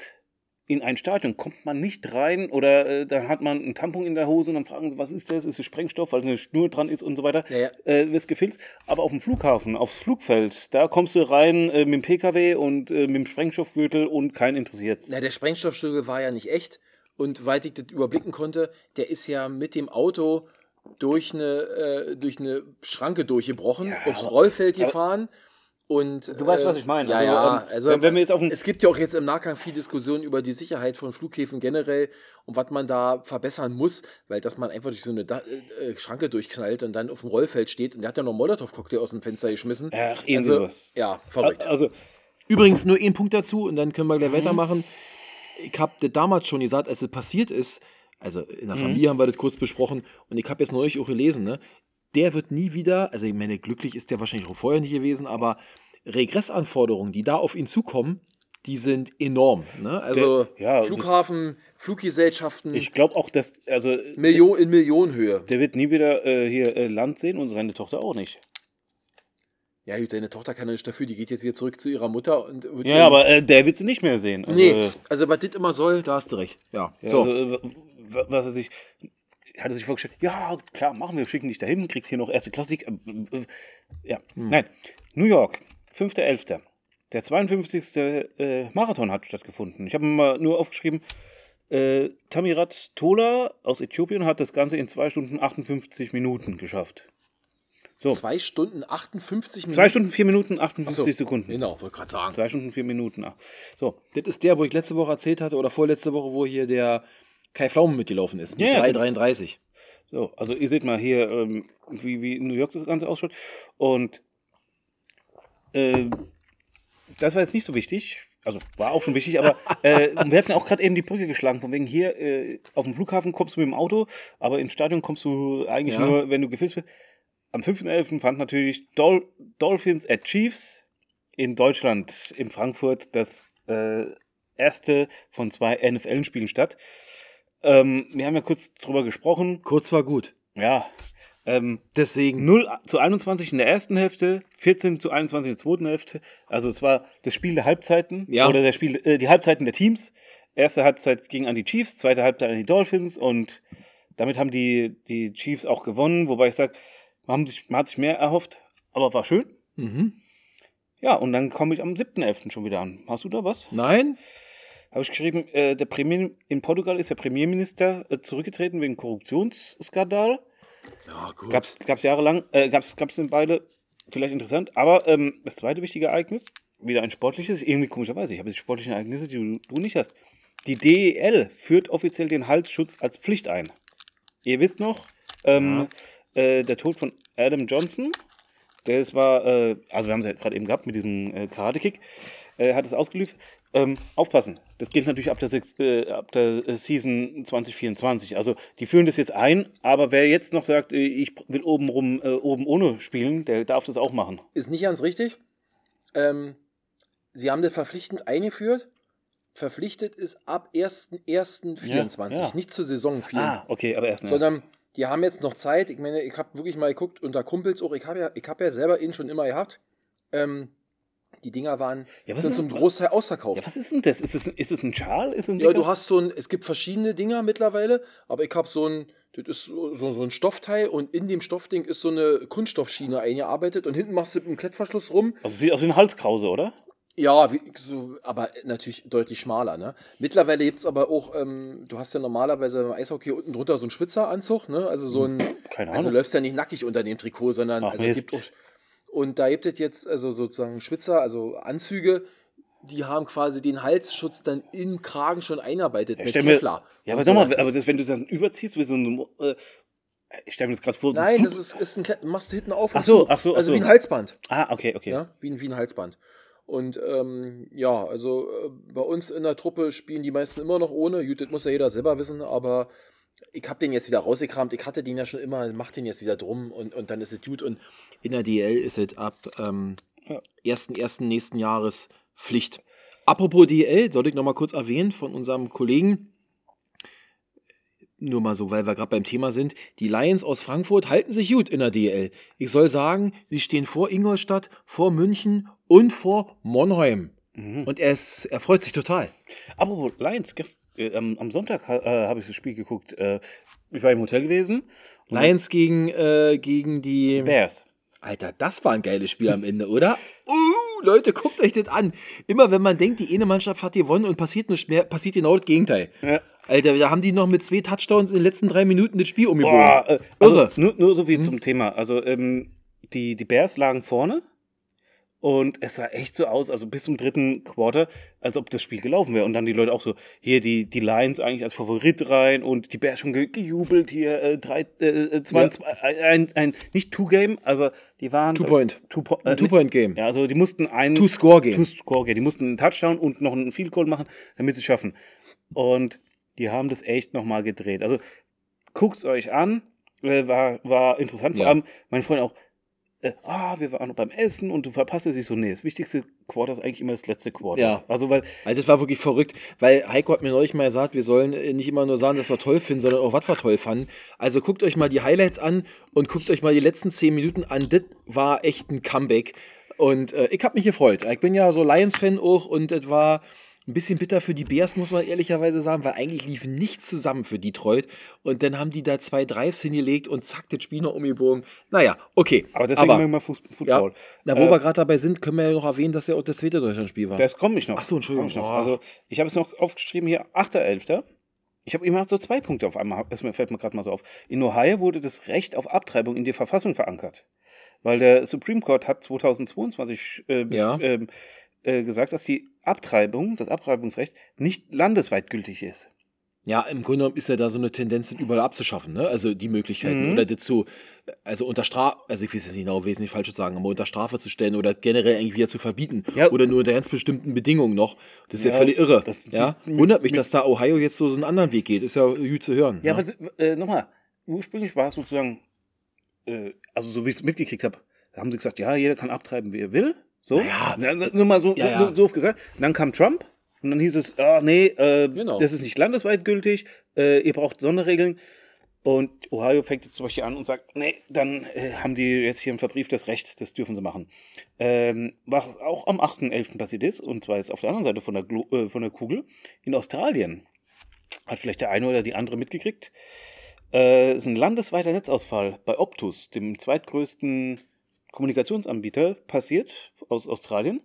in ein Stadion, kommt man nicht rein oder äh, dann hat man einen Tampon in der Hose und dann fragen sie, was ist das? Ist es Sprengstoff, weil eine Schnur dran ist und so weiter. Ja, ja. Äh, wirst gefilzt. Aber auf dem Flughafen, aufs Flugfeld, da kommst du rein äh, mit dem PKW und äh, mit dem Sprengstoffgürtel und kein interessiert. Na, der Sprengstoffstücke war ja nicht echt. Und weil ich das überblicken konnte, der ist ja mit dem Auto durch eine, äh, durch eine Schranke durchgebrochen, Ja, aufs aber- Rollfeld aber- gefahren. Und, Du weißt, äh, was ich meine. Ja, Also, ja. ähm, Also, wenn- wenn wir jetzt auf es gibt ja auch jetzt im Nachgang viel Diskussion über die Sicherheit von Flughäfen generell und was man da verbessern muss, weil dass man einfach durch so eine da äh, Schranke durchknallt und dann auf dem Rollfeld steht und der hat ja noch einen Molotow-Cocktail aus dem Fenster geschmissen. Ach, irgendwie also, sowas. Ja, verrückt. Also, Übrigens nur ein Punkt dazu und dann können wir Mhm. gleich weitermachen. Ich habe das damals schon gesagt, als es passiert ist, also in der Mhm. Familie haben wir das kurz besprochen und ich habe jetzt neulich auch gelesen, ne? Der wird nie wieder, also ich meine, glücklich ist der wahrscheinlich auch vorher nicht gewesen, aber Regressanforderungen, die da auf ihn zukommen, die sind enorm. Ne? Also Der- ja, Flughafen, Fluggesellschaften, ich glaube auch, dass, also, Million, in Millionenhöhe. der wird nie wieder äh, hier äh, Land sehen und seine Tochter auch nicht. Ja, gut, seine Tochter kann ja nicht dafür, die geht jetzt wieder zurück zu ihrer Mutter und wird Ja, aber äh, der wird sie nicht mehr sehen. Also, Nee, also was das immer soll, da hast du recht. Ja, Ja, so. also, was er sich, hat er sich vorgestellt, ja, klar, machen wir, schicken dich dahin, kriegst hier noch erste Klassik. Äh, äh, ja, Hm. nein. New York, 5.11. Der 52. Äh, Marathon hat stattgefunden. Ich habe mal nur aufgeschrieben, äh, Tamirat Tola aus Äthiopien hat das Ganze in 2 Stunden 58 Minuten geschafft. So, Zwei Stunden 58 Minuten. 2 Stunden 4 Minuten Ach 58 so, Sekunden. Genau, wollte gerade sagen. 2 Stunden 4 Minuten. So, Das ist der, wo ich letzte Woche erzählt hatte oder vorletzte Woche, wo hier der Kai Pflaumen mitgelaufen ist. Mit Ja, ja. 3,33. So, also ihr seht mal hier, ähm, wie, wie in New York das Ganze ausschaut. Und äh, das war jetzt nicht so wichtig. Also war auch schon wichtig, aber äh, wir hatten auch gerade eben die Brücke geschlagen, von wegen hier äh, auf dem Flughafen kommst du mit dem Auto, aber ins Stadion kommst du eigentlich Ja. nur, wenn du gefilzt wirst. Am 5.11. fand natürlich Dol Dolphins at Chiefs in Deutschland, in Frankfurt, das äh, erste von zwei NFL-Spielen statt. Ähm, wir haben ja kurz drüber gesprochen. Kurz war gut. Ja. Ähm, Deswegen. 0 zu 21 in der ersten Hälfte, 14 zu 21 in der zweiten Hälfte. Also es war das Spiel der Halbzeiten Ja. oder der Spiel, äh, die Halbzeiten der Teams. Erste Halbzeit ging an die Chiefs, zweite Halbzeit an die Dolphins und damit haben die, die Chiefs auch gewonnen, wobei ich sage, man, man hat sich mehr erhofft, aber war schön. Mhm. Ja, und dann komme ich am 7.11. schon wieder an. Hast du da was? Nein? Habe ich geschrieben, äh, der Premier, in Portugal ist der Premierminister äh, zurückgetreten wegen Korruptionsskandal. Ja, gut. Gab's, gab's jahrelang, äh, gab's, gab's denn beide, vielleicht interessant. Aber ähm, das zweite wichtige Ereignis, wieder ein sportliches, irgendwie komischerweise, ich habe jetzt sportliche Ereignisse, die du, du nicht hast. Die DEL führt offiziell den Halsschutz als Pflicht ein. Ihr wisst noch, ähm, äh, der Tod von Adam Johnson, das war, äh, also wir haben es ja gerade eben gehabt mit diesem äh, Karate-Kick, äh, hat es ausgelöst. Ähm, aufpassen, das gilt natürlich ab der, äh, ab der äh, Season 2024. Also die führen das jetzt ein, aber wer jetzt noch sagt, äh, ich will oben rum, äh, oben ohne spielen, der darf das auch machen. Ist nicht ganz richtig. Ähm, sie haben das verpflichtend eingeführt. Verpflichtet ist ab 1.1.24, Ja, ja. nicht zur Saison 4. Ah, okay, aber erst sondern die haben jetzt noch Zeit. Ich meine, ich habe wirklich mal geguckt unter Kumpels auch. Ich habe ja, ich hab ja selber ihn schon immer gehabt. Ähm, die Dinger waren Ja, was sind zum? Großteil ausverkauft. Ja, was ist denn das? Ist es ist es ein Schal? Ist es ein Ja, du hast so ein, es gibt verschiedene Dinger mittlerweile, aber ich habe so ein, das ist so, so ein Stoffteil und in dem Stoffding ist so eine Kunststoffschiene eingearbeitet und hinten machst du mit einem Klettverschluss rum. Also sieht aus wie ein Halskrause, oder? Ja, wie, so, aber natürlich deutlich schmaler. Ne? Mittlerweile gibt es aber auch, ähm, du hast ja normalerweise beim Eishockey unten drunter so einen Schwitzeranzug, ne? also so ein, Keine also Ahnung. läufst ja nicht nackig unter dem Trikot, sondern Ach, also es gibt auch. Und da gibt es jetzt also sozusagen Schwitzer, also Anzüge, die haben quasi den Halsschutz dann im Kragen schon einarbeitet mit stell mir- Kevlar. Ja, aber sag mal, aber das, wenn du das dann überziehst, wie so ein, äh, Ich stelle mir das gerade vor. so- Nein, das ist, ist ein machst du hinten auf und Ach so, zu. ach so, ach Also so. wie ein Halsband. Ah, okay, okay. Ja, wie ein, wie ein Halsband. Und ähm, ja, also äh, bei uns in der Truppe spielen die meisten immer noch ohne. Gut, das muss ja jeder selber wissen, aber ich habe den jetzt wieder rausgekramt. Ich hatte den ja schon immer, mach den jetzt wieder drum und, und dann ist es gut. Und in der DL ist es ab ähm, Ja. 1.1. nächsten Jahres Pflicht. Apropos DL, sollte ich nochmal kurz erwähnen von unserem Kollegen, nur mal so, weil wir gerade beim Thema sind, die Lions aus Frankfurt halten sich gut in der DL. Ich soll sagen, sie stehen vor Ingolstadt, vor München und vor Monheim. Und er, ist, er freut sich total. Apropos Lions, gest, äh, am, am Sonntag äh, habe ich das Spiel geguckt. Äh, ich war im Hotel gewesen. Lions gegen, äh, gegen die. Bears. Alter, das war ein geiles Spiel am Ende, oder? Uh, Leute, guckt euch das an. Immer wenn man denkt, die eine Mannschaft hat gewonnen und passiert nichts mehr, passiert genau das Gegenteil. Ja. Alter, da haben die noch mit zwei Touchdowns in den letzten drei Minuten das Spiel umgebogen. Boah, äh, also, Irre. nur, nur so viel zum Thema. Also, ähm, die, die Bears lagen vorne und es sah echt so aus, also bis zum dritten Quarter, als ob das Spiel gelaufen wäre. Und dann die Leute auch so, hier die, die Lions eigentlich als Favorit rein und die Bears schon ge gejubelt, hier äh, drei, äh, äh, zwei, Ja. zwei, ein, ein, nicht Two-Game, aber die waren. Two-Point. Two po äh, Two-Point-Game. Ja, also die mussten einen. Two-Score-Game. Two-Score-Game. Die mussten einen Touchdown und noch einen Field Goal machen, damit sie es schaffen. Und die haben das echt nochmal gedreht. Also guckt es euch an. Äh, war, war interessant. Vor Ja. allem, mein Freund auch, äh, ah, wir waren noch beim Essen und du verpasst es. Ich so, nee, das wichtigste Quarter ist eigentlich immer das letzte Quarter. Ja. Also, weil, Also das war wirklich verrückt, weil Heiko hat mir neulich mal gesagt, wir sollen äh, nicht immer nur sagen, dass wir toll finden, sondern auch, was wir toll fanden. Also guckt euch mal die Highlights an und guckt euch mal die letzten zehn Minuten an. Das war echt ein Comeback. Und äh, ich habe mich gefreut. Ich bin ja so Lions-Fan auch und es war ein bisschen bitter für die Bears, muss man ehrlicherweise sagen, weil eigentlich lief nichts zusammen für Detroit. Und dann haben die da zwei Drives hingelegt und zack, das Spiel noch umgebogen. Naja, okay. aber deswegen Aber, immer immer Fuß, ja, Football. na, wo Äh, wir gerade dabei sind, können wir ja noch erwähnen, dass ja auch das zweite Deutschlandspiel war. Das komme ich noch. Ach so, Entschuldigung. Ich noch. Also, ich habe es noch aufgeschrieben hier, 8.11. Ich habe immer so zwei Punkte auf einmal, das fällt mir gerade mal so auf. In Ohio wurde das Recht auf Abtreibung in der Verfassung verankert. Weil der Supreme Court hat 2022 äh, Ja. ähm, äh, gesagt, dass die Abtreibung, das Abtreibungsrecht, nicht landesweit gültig ist. Ja, im Grunde genommen ist ja da so eine Tendenz, überall abzuschaffen, ne? Also die Möglichkeiten Mhm. oder das zu, also unter Strafe, also ich will es jetzt nicht genau wesentlich falsch sagen, aber unter Strafe zu stellen oder generell irgendwie wieder zu verbieten Ja. oder nur unter ganz bestimmten Bedingungen noch. Das ist ja, Ja, völlig irre. das- ja? Wundert mich, dass da Ohio jetzt so einen anderen Weg geht. Ist ja gut zu hören. Ja, ne? aber äh, nochmal, ursprünglich war es sozusagen, äh, also so wie ich es mitgekriegt habe, da haben sie gesagt, ja, jeder kann abtreiben, wie er will. So, Naja. Na, na, nur mal so, Ja, ja. oft gesagt. Und dann kam Trump und dann hieß es, ah, nee, äh, Genau. das ist nicht landesweit gültig, äh, ihr braucht Sonderregeln. Und Ohio fängt jetzt zum Beispiel an und sagt, nee, dann äh, haben die jetzt hier ein verbrieftes Recht, das dürfen sie machen. Ähm, was auch am 8.11. passiert ist, und zwar jetzt auf der anderen Seite von der, Glo äh, von der Kugel, in Australien, hat vielleicht der eine oder die andere mitgekriegt, äh, ist ein landesweiter Netzausfall bei Optus, dem zweitgrößten Kommunikationsanbieter, passiert aus Australien.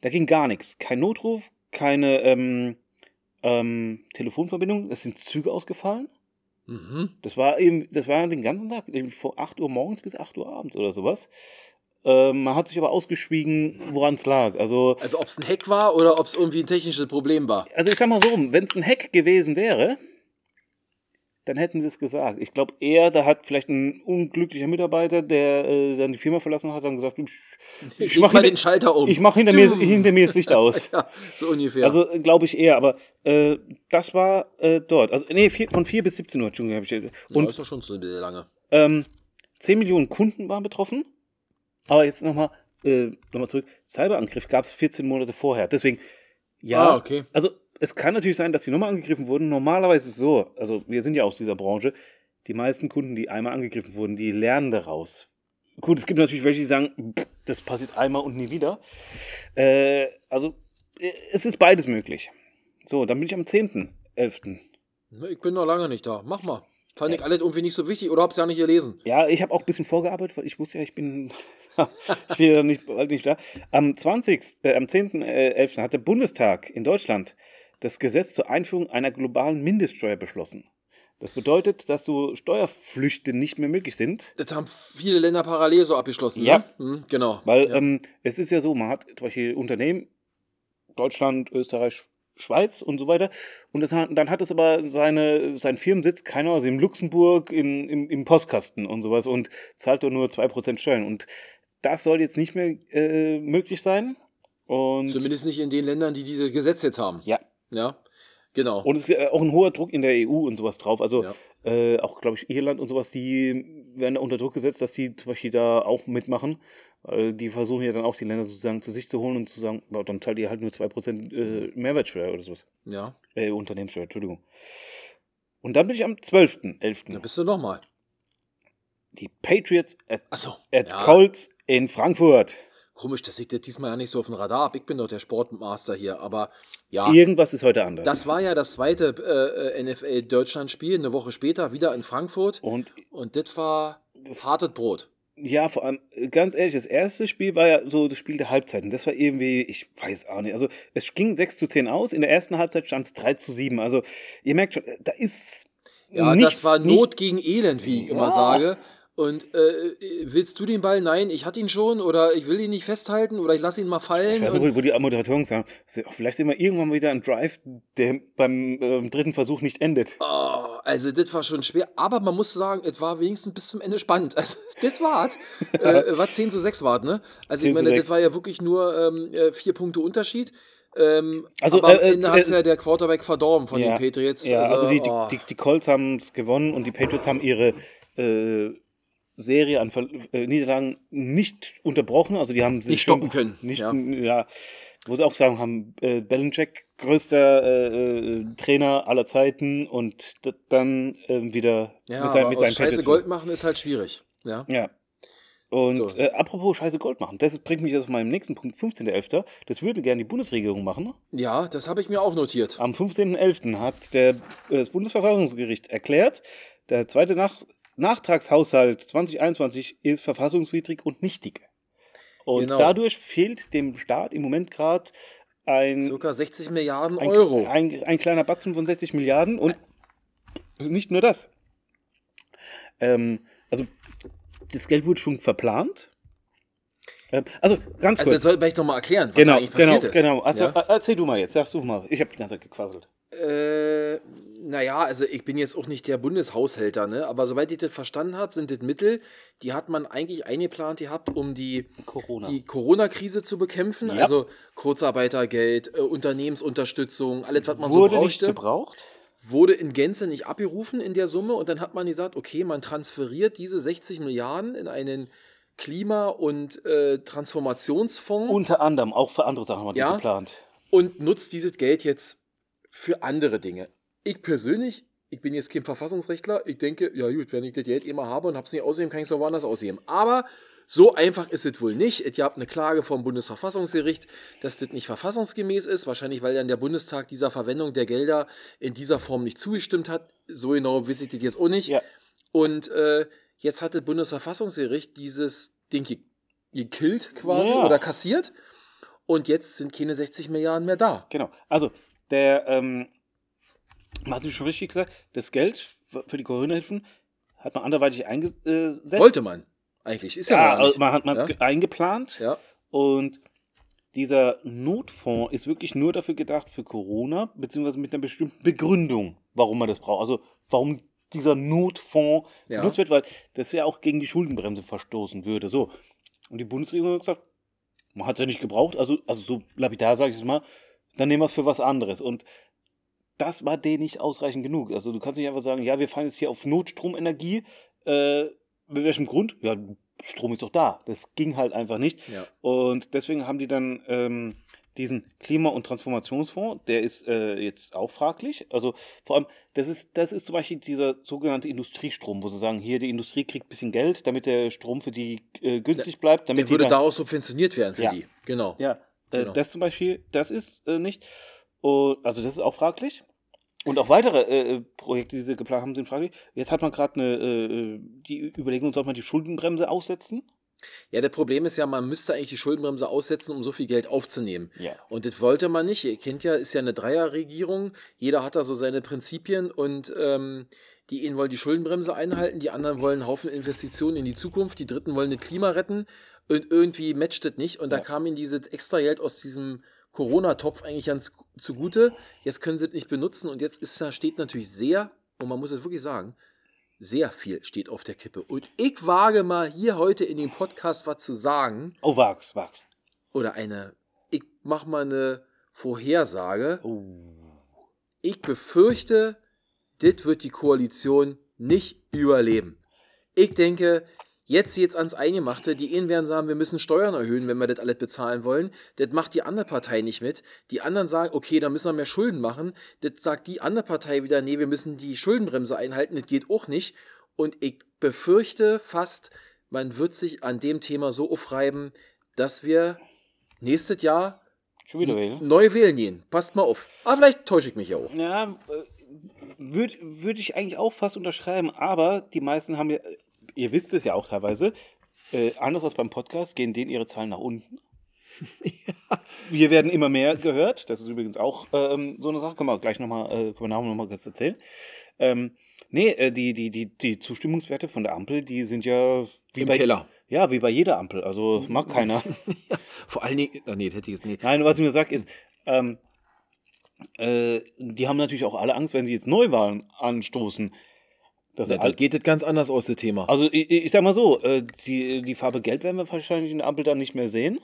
Da ging gar nichts. Kein Notruf, keine ähm, ähm, Telefonverbindung. Es sind Züge ausgefallen. Mhm. Das war eben, das war den ganzen Tag, eben von 8 Uhr morgens bis 8 Uhr abends oder sowas. Ähm, man hat sich aber ausgeschwiegen, woran es lag. Also, Also ob es ein Hack war oder ob es irgendwie ein technisches Problem war. also ich sag mal so rum, wenn es ein Hack gewesen wäre, dann hätten sie es gesagt. Ich glaube eher, da hat vielleicht ein unglücklicher Mitarbeiter, der äh, dann die Firma verlassen hat, dann gesagt, ich, ich Leg mache hinter, den Schalter um. ich mach hinter, mir, hinter mir das Licht aus. Ja, so ungefähr. Also glaube ich eher, aber äh, das war äh, dort. Also nee, vier, von 4 bis 17 Uhr, Entschuldigung, habe ich. und das ist doch schon so lange. ähm, 10 Millionen Kunden waren betroffen. Aber jetzt nochmal äh, noch mal zurück. Cyberangriff gab es 14 Monate vorher. Deswegen, ja. Ah, okay. Also es kann natürlich sein, dass die nochmal angegriffen wurden. Normalerweise ist es so, also wir sind ja aus dieser Branche, die meisten Kunden, die einmal angegriffen wurden, die lernen daraus. Gut, es gibt natürlich welche, die sagen, das passiert einmal und nie wieder. Äh, also äh, es ist beides möglich. So, dann bin ich am 10.11. Ne, Ich bin noch lange nicht da. Mach mal. Fand ich alles irgendwie nicht so wichtig oder hab's ja nicht gelesen. Ja, ich habe auch ein bisschen vorgearbeitet, weil ich wusste ja, ich bin, ich bin ja nicht, bald nicht da. Am 20., äh, am 10.11. hat der Bundestag in Deutschland das Gesetz zur Einführung einer globalen Mindeststeuer beschlossen. Das bedeutet, dass so Steuerflüchte nicht mehr möglich sind, Das haben viele Länder parallel so abgeschlossen. Ja. Ne? Hm, genau. weil ja. ähm, es ist ja so, man hat zum Beispiel Unternehmen, Deutschland, Österreich, Schweiz und so weiter. Und das, hat- dann hat es aber seine, seinen Firmensitz, keine Ahnung, also in Luxemburg, in, im, im Postkasten und sowas und zahlt nur 2% Steuern. Und das soll jetzt nicht mehr äh, möglich sein. Und, Zumindest nicht in den Ländern, die diese Gesetze jetzt haben. ja. Ja, genau. Und es ist äh, auch ein hoher Druck in der EU und sowas drauf. Also Ja. äh, auch, glaube ich, Irland und sowas, die werden da unter Druck gesetzt, dass die zum Beispiel da auch mitmachen. Weil die versuchen ja dann auch die Länder sozusagen zu sich zu holen und zu sagen, ja, dann zahlt ihr halt nur 2% äh, Mehrwertsteuer oder sowas. ja, Äh, Unternehmenssteuer, Entschuldigung. Und dann bin ich am 12.11. da bist du nochmal. Die Patriots at, Achso. at ja, Colts in Frankfurt. Komisch, das liegt ja diesmal ja nicht so auf dem Radar ab. Ich bin doch der Sportmaster hier. Aber ja, Irgendwas ist heute anders. das war ja das zweite äh, äh, NFL-Deutschland-Spiel. Eine Woche später wieder in Frankfurt. und Und das war hartes Brot. Ja, vor allem, ganz ehrlich, das erste Spiel war ja so das Spiel der Halbzeiten. Das war irgendwie, ich weiß auch nicht. Also, es ging 6 zu 10 aus. In der ersten Halbzeit stand es 3 zu 7. Also, ihr merkt schon, äh, da ist. Ja, nicht, das war Not gegen Elend, wie ich immer Ja. sage. Und äh, willst du den Ball? Nein, ich hatte ihn schon oder ich will ihn nicht festhalten oder ich lasse ihn mal fallen. Ich weiß nicht, wo die Moderatoren sagen, vielleicht sehen wir irgendwann wieder einen Drive, der beim ähm, dritten Versuch nicht endet. oh, also das war schon schwer, aber man muss sagen, es war wenigstens bis zum Ende spannend. Also das war äh, war 10 zu 6 war ne? Also 10 ich meine, 6. das war ja wirklich nur ähm, äh, vier Punkte Unterschied. Ähm, Also, aber am äh, äh, Ende hat äh, ja der Quarterback verdorben von den Patriots. Ja, also, die, die, oh. die, die Colts haben es gewonnen und die Patriots haben ihre äh, Serie an Ver äh, Niederlagen nicht unterbrochen. Also die haben sie Nicht stoppen können, Nicht, ja. ja. Wo sie auch sagen haben, äh, Belichick, größter äh, äh, Trainer aller Zeiten und dann ähm, wieder ja, mit, seinen- aber mit seinen Scheiße. Gold machen ist halt schwierig. Ja. Ja. Und So. äh, apropos Scheiße Gold machen, das bringt mich jetzt auf meinen nächsten Punkt, 15.11. Das würde gerne die Bundesregierung machen. ja, das habe ich mir auch notiert. Am 15.11. hat der, äh, das Bundesverfassungsgericht erklärt, der zweite Nach Nachtragshaushalt 2021 ist verfassungswidrig und nichtig. Und Genau. dadurch fehlt dem Staat im Moment gerade ein, Circa 60 Milliarden ein, Euro. ein, ein kleiner Batzen von 60 Milliarden und nicht nur das. Ähm, also das Geld wurde schon verplant. Ähm, also ganz Also kurz. das sollte ich nochmal erklären, was da Genau, eigentlich genau, passiert ist. genau. Also, ja? äh, Erzähl du mal jetzt, sagst du mal. Ich habe die ganze Zeit gequasselt. Äh, naja, also ich bin jetzt auch nicht der Bundeshaushälter, ne? aber soweit ich das verstanden habe, sind das Mittel, die hat man eigentlich eingeplant gehabt, um die, Corona. die Corona-Krise zu bekämpfen. Ja. Also Kurzarbeitergeld, äh, Unternehmensunterstützung, alles, was man wurde so nicht brauchte, gebraucht. wurde in Gänze nicht abgerufen in der Summe. Und dann hat man gesagt, okay, man transferiert diese 60 Milliarden in einen Klima- und äh, Transformationsfonds Unter anderem, auch für andere Sachen haben wir Ja. die geplant. und nutzt dieses Geld jetzt für andere Dinge. Ich persönlich, ich bin jetzt kein Verfassungsrechtler, ich denke, ja gut, wenn ich das Geld immer habe und habe es nicht ausgegeben, kann ich es auch woanders ausgeben. Aber so einfach ist es wohl nicht. Es gab eine Klage vom Bundesverfassungsgericht, dass das nicht verfassungsgemäß ist. Wahrscheinlich, weil dann der Bundestag dieser Verwendung der Gelder in dieser Form nicht zugestimmt hat. So genau weiß ich das jetzt auch nicht. Ja. Und äh, jetzt hat das Bundesverfassungsgericht dieses Ding ge gekillt quasi Ja. oder kassiert. Und jetzt sind keine 60 Milliarden mehr da. Genau. Also, der, ähm, hast du schon richtig gesagt, das Geld für die Corona-Hilfen hat man anderweitig eingesetzt. Wollte man eigentlich. Ist ja, Ja, also man hat es ja? eingeplant. ja. Und dieser Notfonds ist wirklich nur dafür gedacht für Corona, beziehungsweise mit einer bestimmten Begründung, warum man das braucht. Also warum dieser Notfonds Ja. genutzt wird, weil das ja auch gegen die Schuldenbremse verstoßen würde. So. Und die Bundesregierung hat gesagt, man hat es ja nicht gebraucht, also, also so lapidar sage ich es mal, dann nehmen wir es für was anderes. Und das war denen nicht ausreichend genug. Also du kannst nicht einfach sagen, ja, wir fahren jetzt hier auf Notstromenergie. Äh, mit welchem Grund? Ja, Strom ist doch da. Das ging halt einfach nicht. Ja. Und deswegen haben die dann ähm, diesen Klima- und Transformationsfonds, der ist äh, jetzt auch fraglich. Also vor allem, das ist, das ist zum Beispiel dieser sogenannte Industriestrom, wo sie sagen, hier die Industrie kriegt ein bisschen Geld, damit der Strom für die äh, günstig bleibt. Damit Der würde dann- daraus subventioniert werden für Ja. die. Genau. ja, äh, Genau. das zum Beispiel, das ist äh, nicht. Also das ist auch fraglich. Und auch weitere äh, äh, Projekte, die sie geplant haben, sind fraglich. Jetzt hat man gerade eine, äh, äh, die Überlegung, soll man die Schuldenbremse aussetzen? Ja, das Problem ist ja, man müsste eigentlich die Schuldenbremse aussetzen, um so viel Geld aufzunehmen. Ja. Und das wollte man nicht. Ihr kennt ja, ist ja eine Dreierregierung. Jeder hat da so seine Prinzipien und ähm, die einen wollen die Schuldenbremse einhalten, die anderen wollen einen Haufen Investitionen in die Zukunft, die dritten wollen das Klima retten und irgendwie matcht das nicht. Und da Ja. kam ihnen dieses extra Geld aus diesem Corona-Topf eigentlich ganz zugute. Jetzt können sie es nicht benutzen und jetzt ist steht natürlich sehr, und man muss es wirklich sagen, sehr viel steht auf der Kippe. Und ich wage mal hier heute in dem Podcast was zu sagen. Oh, wag's, wag's. Oder eine, ich mach mal eine Vorhersage. Oh. Ich befürchte, das wird die Koalition nicht überleben. Ich denke, jetzt jetzt ans Eingemachte, die einen werden sagen, wir müssen Steuern erhöhen, wenn wir das alles bezahlen wollen. Das macht die andere Partei nicht mit. Die anderen sagen, okay, da müssen wir mehr Schulden machen. Das sagt die andere Partei wieder, nee, wir müssen die Schuldenbremse einhalten. Das geht auch nicht. Und ich befürchte fast, man wird sich an dem Thema so aufreiben, dass wir nächstes Jahr Schon wieder wählen? neu wählen gehen. Passt mal auf. Aber vielleicht täusche ich mich ja auch. Ja, würde würd ich eigentlich auch fast unterschreiben, aber die meisten haben ja, ihr wisst es ja auch teilweise, äh, anders als beim Podcast, gehen denen ihre Zahlen nach unten. Wir werden immer mehr gehört. Das ist übrigens auch ähm, so eine Sache. Können wir gleich nochmal, äh, können wir nachher nochmal kurz erzählen. Ähm, nee, äh, die, die, die, die Zustimmungswerte von der Ampel, die sind ja wie Im bei, Keller. Ja, wie bei jeder Ampel. Also mag keiner. Vor allen Dingen, ah, nee, hätte ich jetzt nicht. Nein, was ich mir sage ist, ähm, äh, die haben natürlich auch alle Angst, wenn sie jetzt Neuwahlen anstoßen. Dass Ja, sie all- da geht das ganz anders aus, das Thema. also ich, ich sag mal so, äh, die, die Farbe Gelb werden wir wahrscheinlich in der Ampel dann nicht mehr sehen.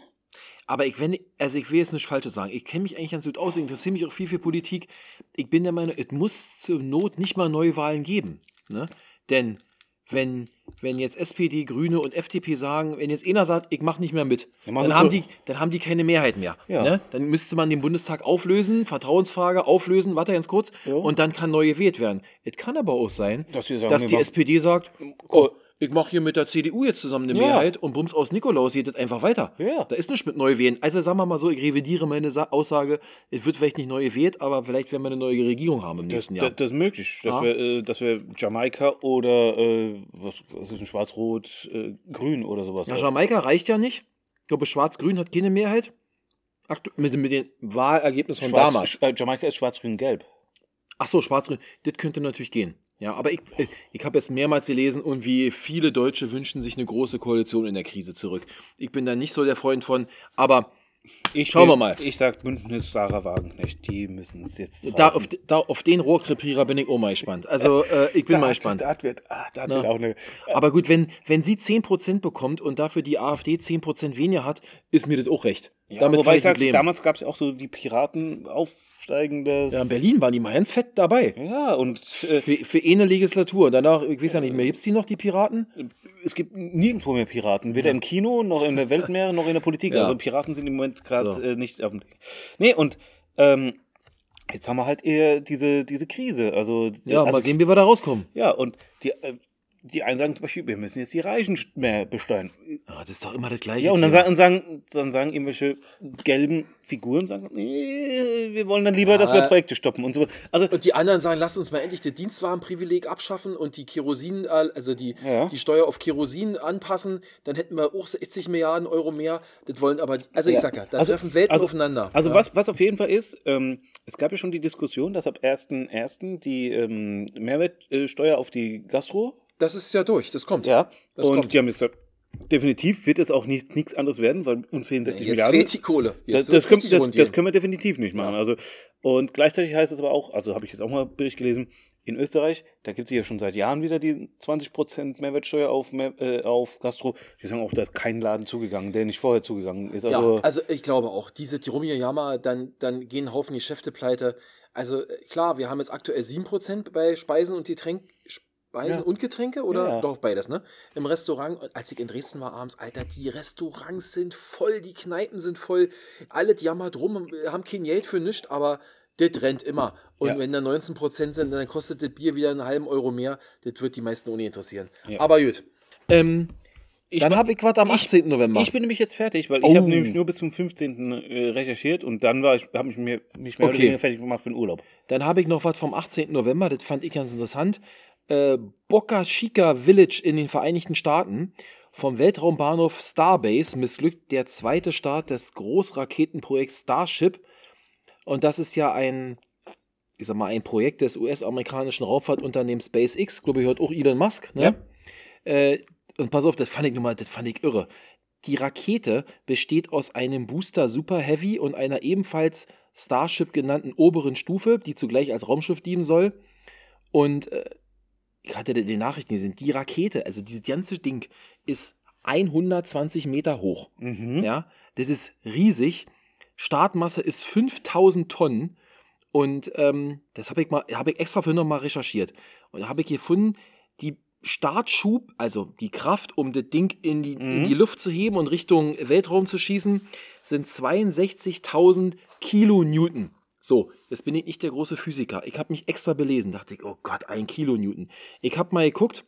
Aber ich, wenn, also ich will jetzt nicht Falsches sagen. Ich kenne mich eigentlich ganz gut aus, ich interessiere mich auch viel für Politik. Ich bin der Meinung, es muss zur Not nicht mal Neuwahlen geben. Ne? Denn wenn, wenn jetzt SPD, Grüne und FDP sagen, wenn jetzt einer sagt, ich mache nicht mehr mit, Ja, dann, haben die, dann haben die keine Mehrheit mehr. Ja. Ne? Dann müsste man den Bundestag auflösen, Vertrauensfrage auflösen, warte ganz kurz, Ja. und dann kann neu gewählt werden. Es kann aber auch sein, Dass sagen, dass die SPD sagt, oh, ich mache hier mit der CDU jetzt zusammen eine Ja. Mehrheit und bums aus Nikolaus geht das einfach weiter. Ja. Da ist nichts mit Neuwählen. Also sagen wir mal so, ich revidiere meine Sa Aussage, es wird vielleicht nicht neu gewählt, aber vielleicht werden wir eine neue Regierung haben im Das, nächsten das, Jahr. das ist möglich, dass, Ja. wir, äh, dass wir Jamaika oder äh, was, was ist ein Schwarz-Rot, äh, Grün oder sowas. Ja, Jamaika reicht ja nicht. Ich glaube, Schwarz-Grün hat keine Mehrheit. Aktu mit, mit den Wahlergebnissen von Schwarz, damals. Äh, Jamaika ist Schwarz-Grün-Gelb. Ach so, Schwarz-Grün, das könnte natürlich gehen. Ja, aber ich, äh, ich habe jetzt mehrmals gelesen, irgendwie viele Deutsche wünschen sich eine große Koalition in der Krise zurück. Ich bin da nicht so der Freund von, aber Ich Schauen wir mal. Ich sag Bündnis Sarah Wagenknecht, die müssen es jetzt da auf, da auf den Rohrkrepierer bin ich auch mal gespannt. Also äh, ich bin mal gespannt. Da wird, ah, da wird auch eine. Aber gut, wenn, wenn sie 10% bekommt und dafür die AfD 10% weniger hat, ist mir das auch recht. Ja, Damit wobei ich sag, damals gab es ja auch so die Piraten aufsteigendes. ja, in Berlin waren die mal ganz fett dabei. Ja, und äh, Für, für eine Legislatur. Danach, ich weiß ja nicht mehr, gibt es die noch, die Piraten? es gibt nirgendwo mehr Piraten. Weder im Kino, noch in der Welt mehr, noch in der Politik. Ja. Also Piraten sind im Moment gerade So. äh, nicht auf dem. Nee, und ähm, jetzt haben wir halt eher diese, diese Krise. Also, Ja, also, mal sehen, wie wir da rauskommen. Ja, und die, äh, die einen sagen zum Beispiel, wir müssen jetzt die Reichen mehr besteuern. Ah, das ist doch immer das Gleiche. Ja, und dann, Thema. sagen, sagen, dann sagen irgendwelche gelben Figuren, sagen, nee, wir wollen dann lieber, dass wir Ja. Projekte stoppen und so. Also, Und die anderen sagen, lasst uns mal endlich das Dienstwagenprivileg abschaffen und die Kerosin, äh, also die, Ja. die Steuer auf Kerosin anpassen, dann hätten wir auch 60 Milliarden Euro mehr. Das wollen aber, also ich Ja. sag ja, da Also- treffen Welten also- aufeinander. Also ja. was, was auf jeden Fall ist, ähm, es gab ja schon die Diskussion, dass ab 1.1. die ähm, Mehrwertsteuer auf die Gastro, Das ist ja durch, das kommt. ja, Das und kommt. die haben gesagt, definitiv wird es auch nichts, nichts anderes werden, weil uns fehlen 60 Jetzt Milliarden. fehlt die Kohle. Das, Jetzt das, wird's können, das, das können wir definitiv nicht machen. Ja. Also, und gleichzeitig heißt es aber auch, also habe ich jetzt auch mal einen Bericht gelesen, in Österreich, da gibt es ja schon seit Jahren wieder die 20% Mehrwertsteuer auf, Mehr, äh, auf Gastro. Die sagen auch, da ist kein Laden zugegangen, der nicht vorher zugegangen ist. Also, ja, also ich glaube auch, diese die Rumjammer, dann, dann gehen Haufen Geschäfte pleite. Also äh, klar, wir haben jetzt aktuell 7% bei Speisen und Getränk, Speisen Ja. und Getränke oder Ja. doch beides, ne? Im Restaurant, als ich in Dresden war abends, Alter, die Restaurants sind voll, die Kneipen sind voll, alle jammert rum, haben kein Geld für nichts, aber das rennt immer. Und Ja. wenn da 19% sind, dann kostet das Bier wieder einen halben Euro mehr. Das wird die meisten ohne interessieren. Ja. Aber gut. Ähm, Ich dann habe ich was am ich- 18. November. Ich bin nämlich jetzt fertig, weil Oh. ich habe nämlich nur bis zum 15. äh, recherchiert und dann war ich, habe ich mir, mich mehr Okay. oder weniger fertig gemacht für den Urlaub. Dann habe ich noch was vom 18. November, das fand ich ganz interessant. Äh, Boca Chica Village in den Vereinigten Staaten. Vom Weltraumbahnhof Starbase missglückt der zweite Start des Großraketenprojekts Starship. Und das ist ja ein, ich sag mal, ein Projekt des US-amerikanischen Raumfahrtunternehmens SpaceX. Ich glaube, hört auch Elon Musk. Ne? Äh, und pass auf, das fand ich nur mal, das fand ich irre. Die Rakete besteht aus einem Booster Super Heavy und einer ebenfalls Starship genannten oberen Stufe, die zugleich als Raumschiff dienen soll. Und äh, ich hatte die Nachrichten gesehen, die Rakete, also dieses ganze Ding, ist 120 Meter hoch. Mhm. Ja, das ist riesig. Startmasse ist 5000 Tonnen. Und ähm, das habe ich, mal- hab ich extra für nochmal recherchiert. Und da habe ich gefunden, die Startschub, also die Kraft, um das Ding in die, in Mhm. die Luft zu heben und Richtung Weltraum zu schießen, sind 62.000 Kilonewton. So, jetzt bin ich nicht der große Physiker. Ich habe mich extra belesen. Dachte ich, oh Gott, ein Kilonewton. Ich habe mal geguckt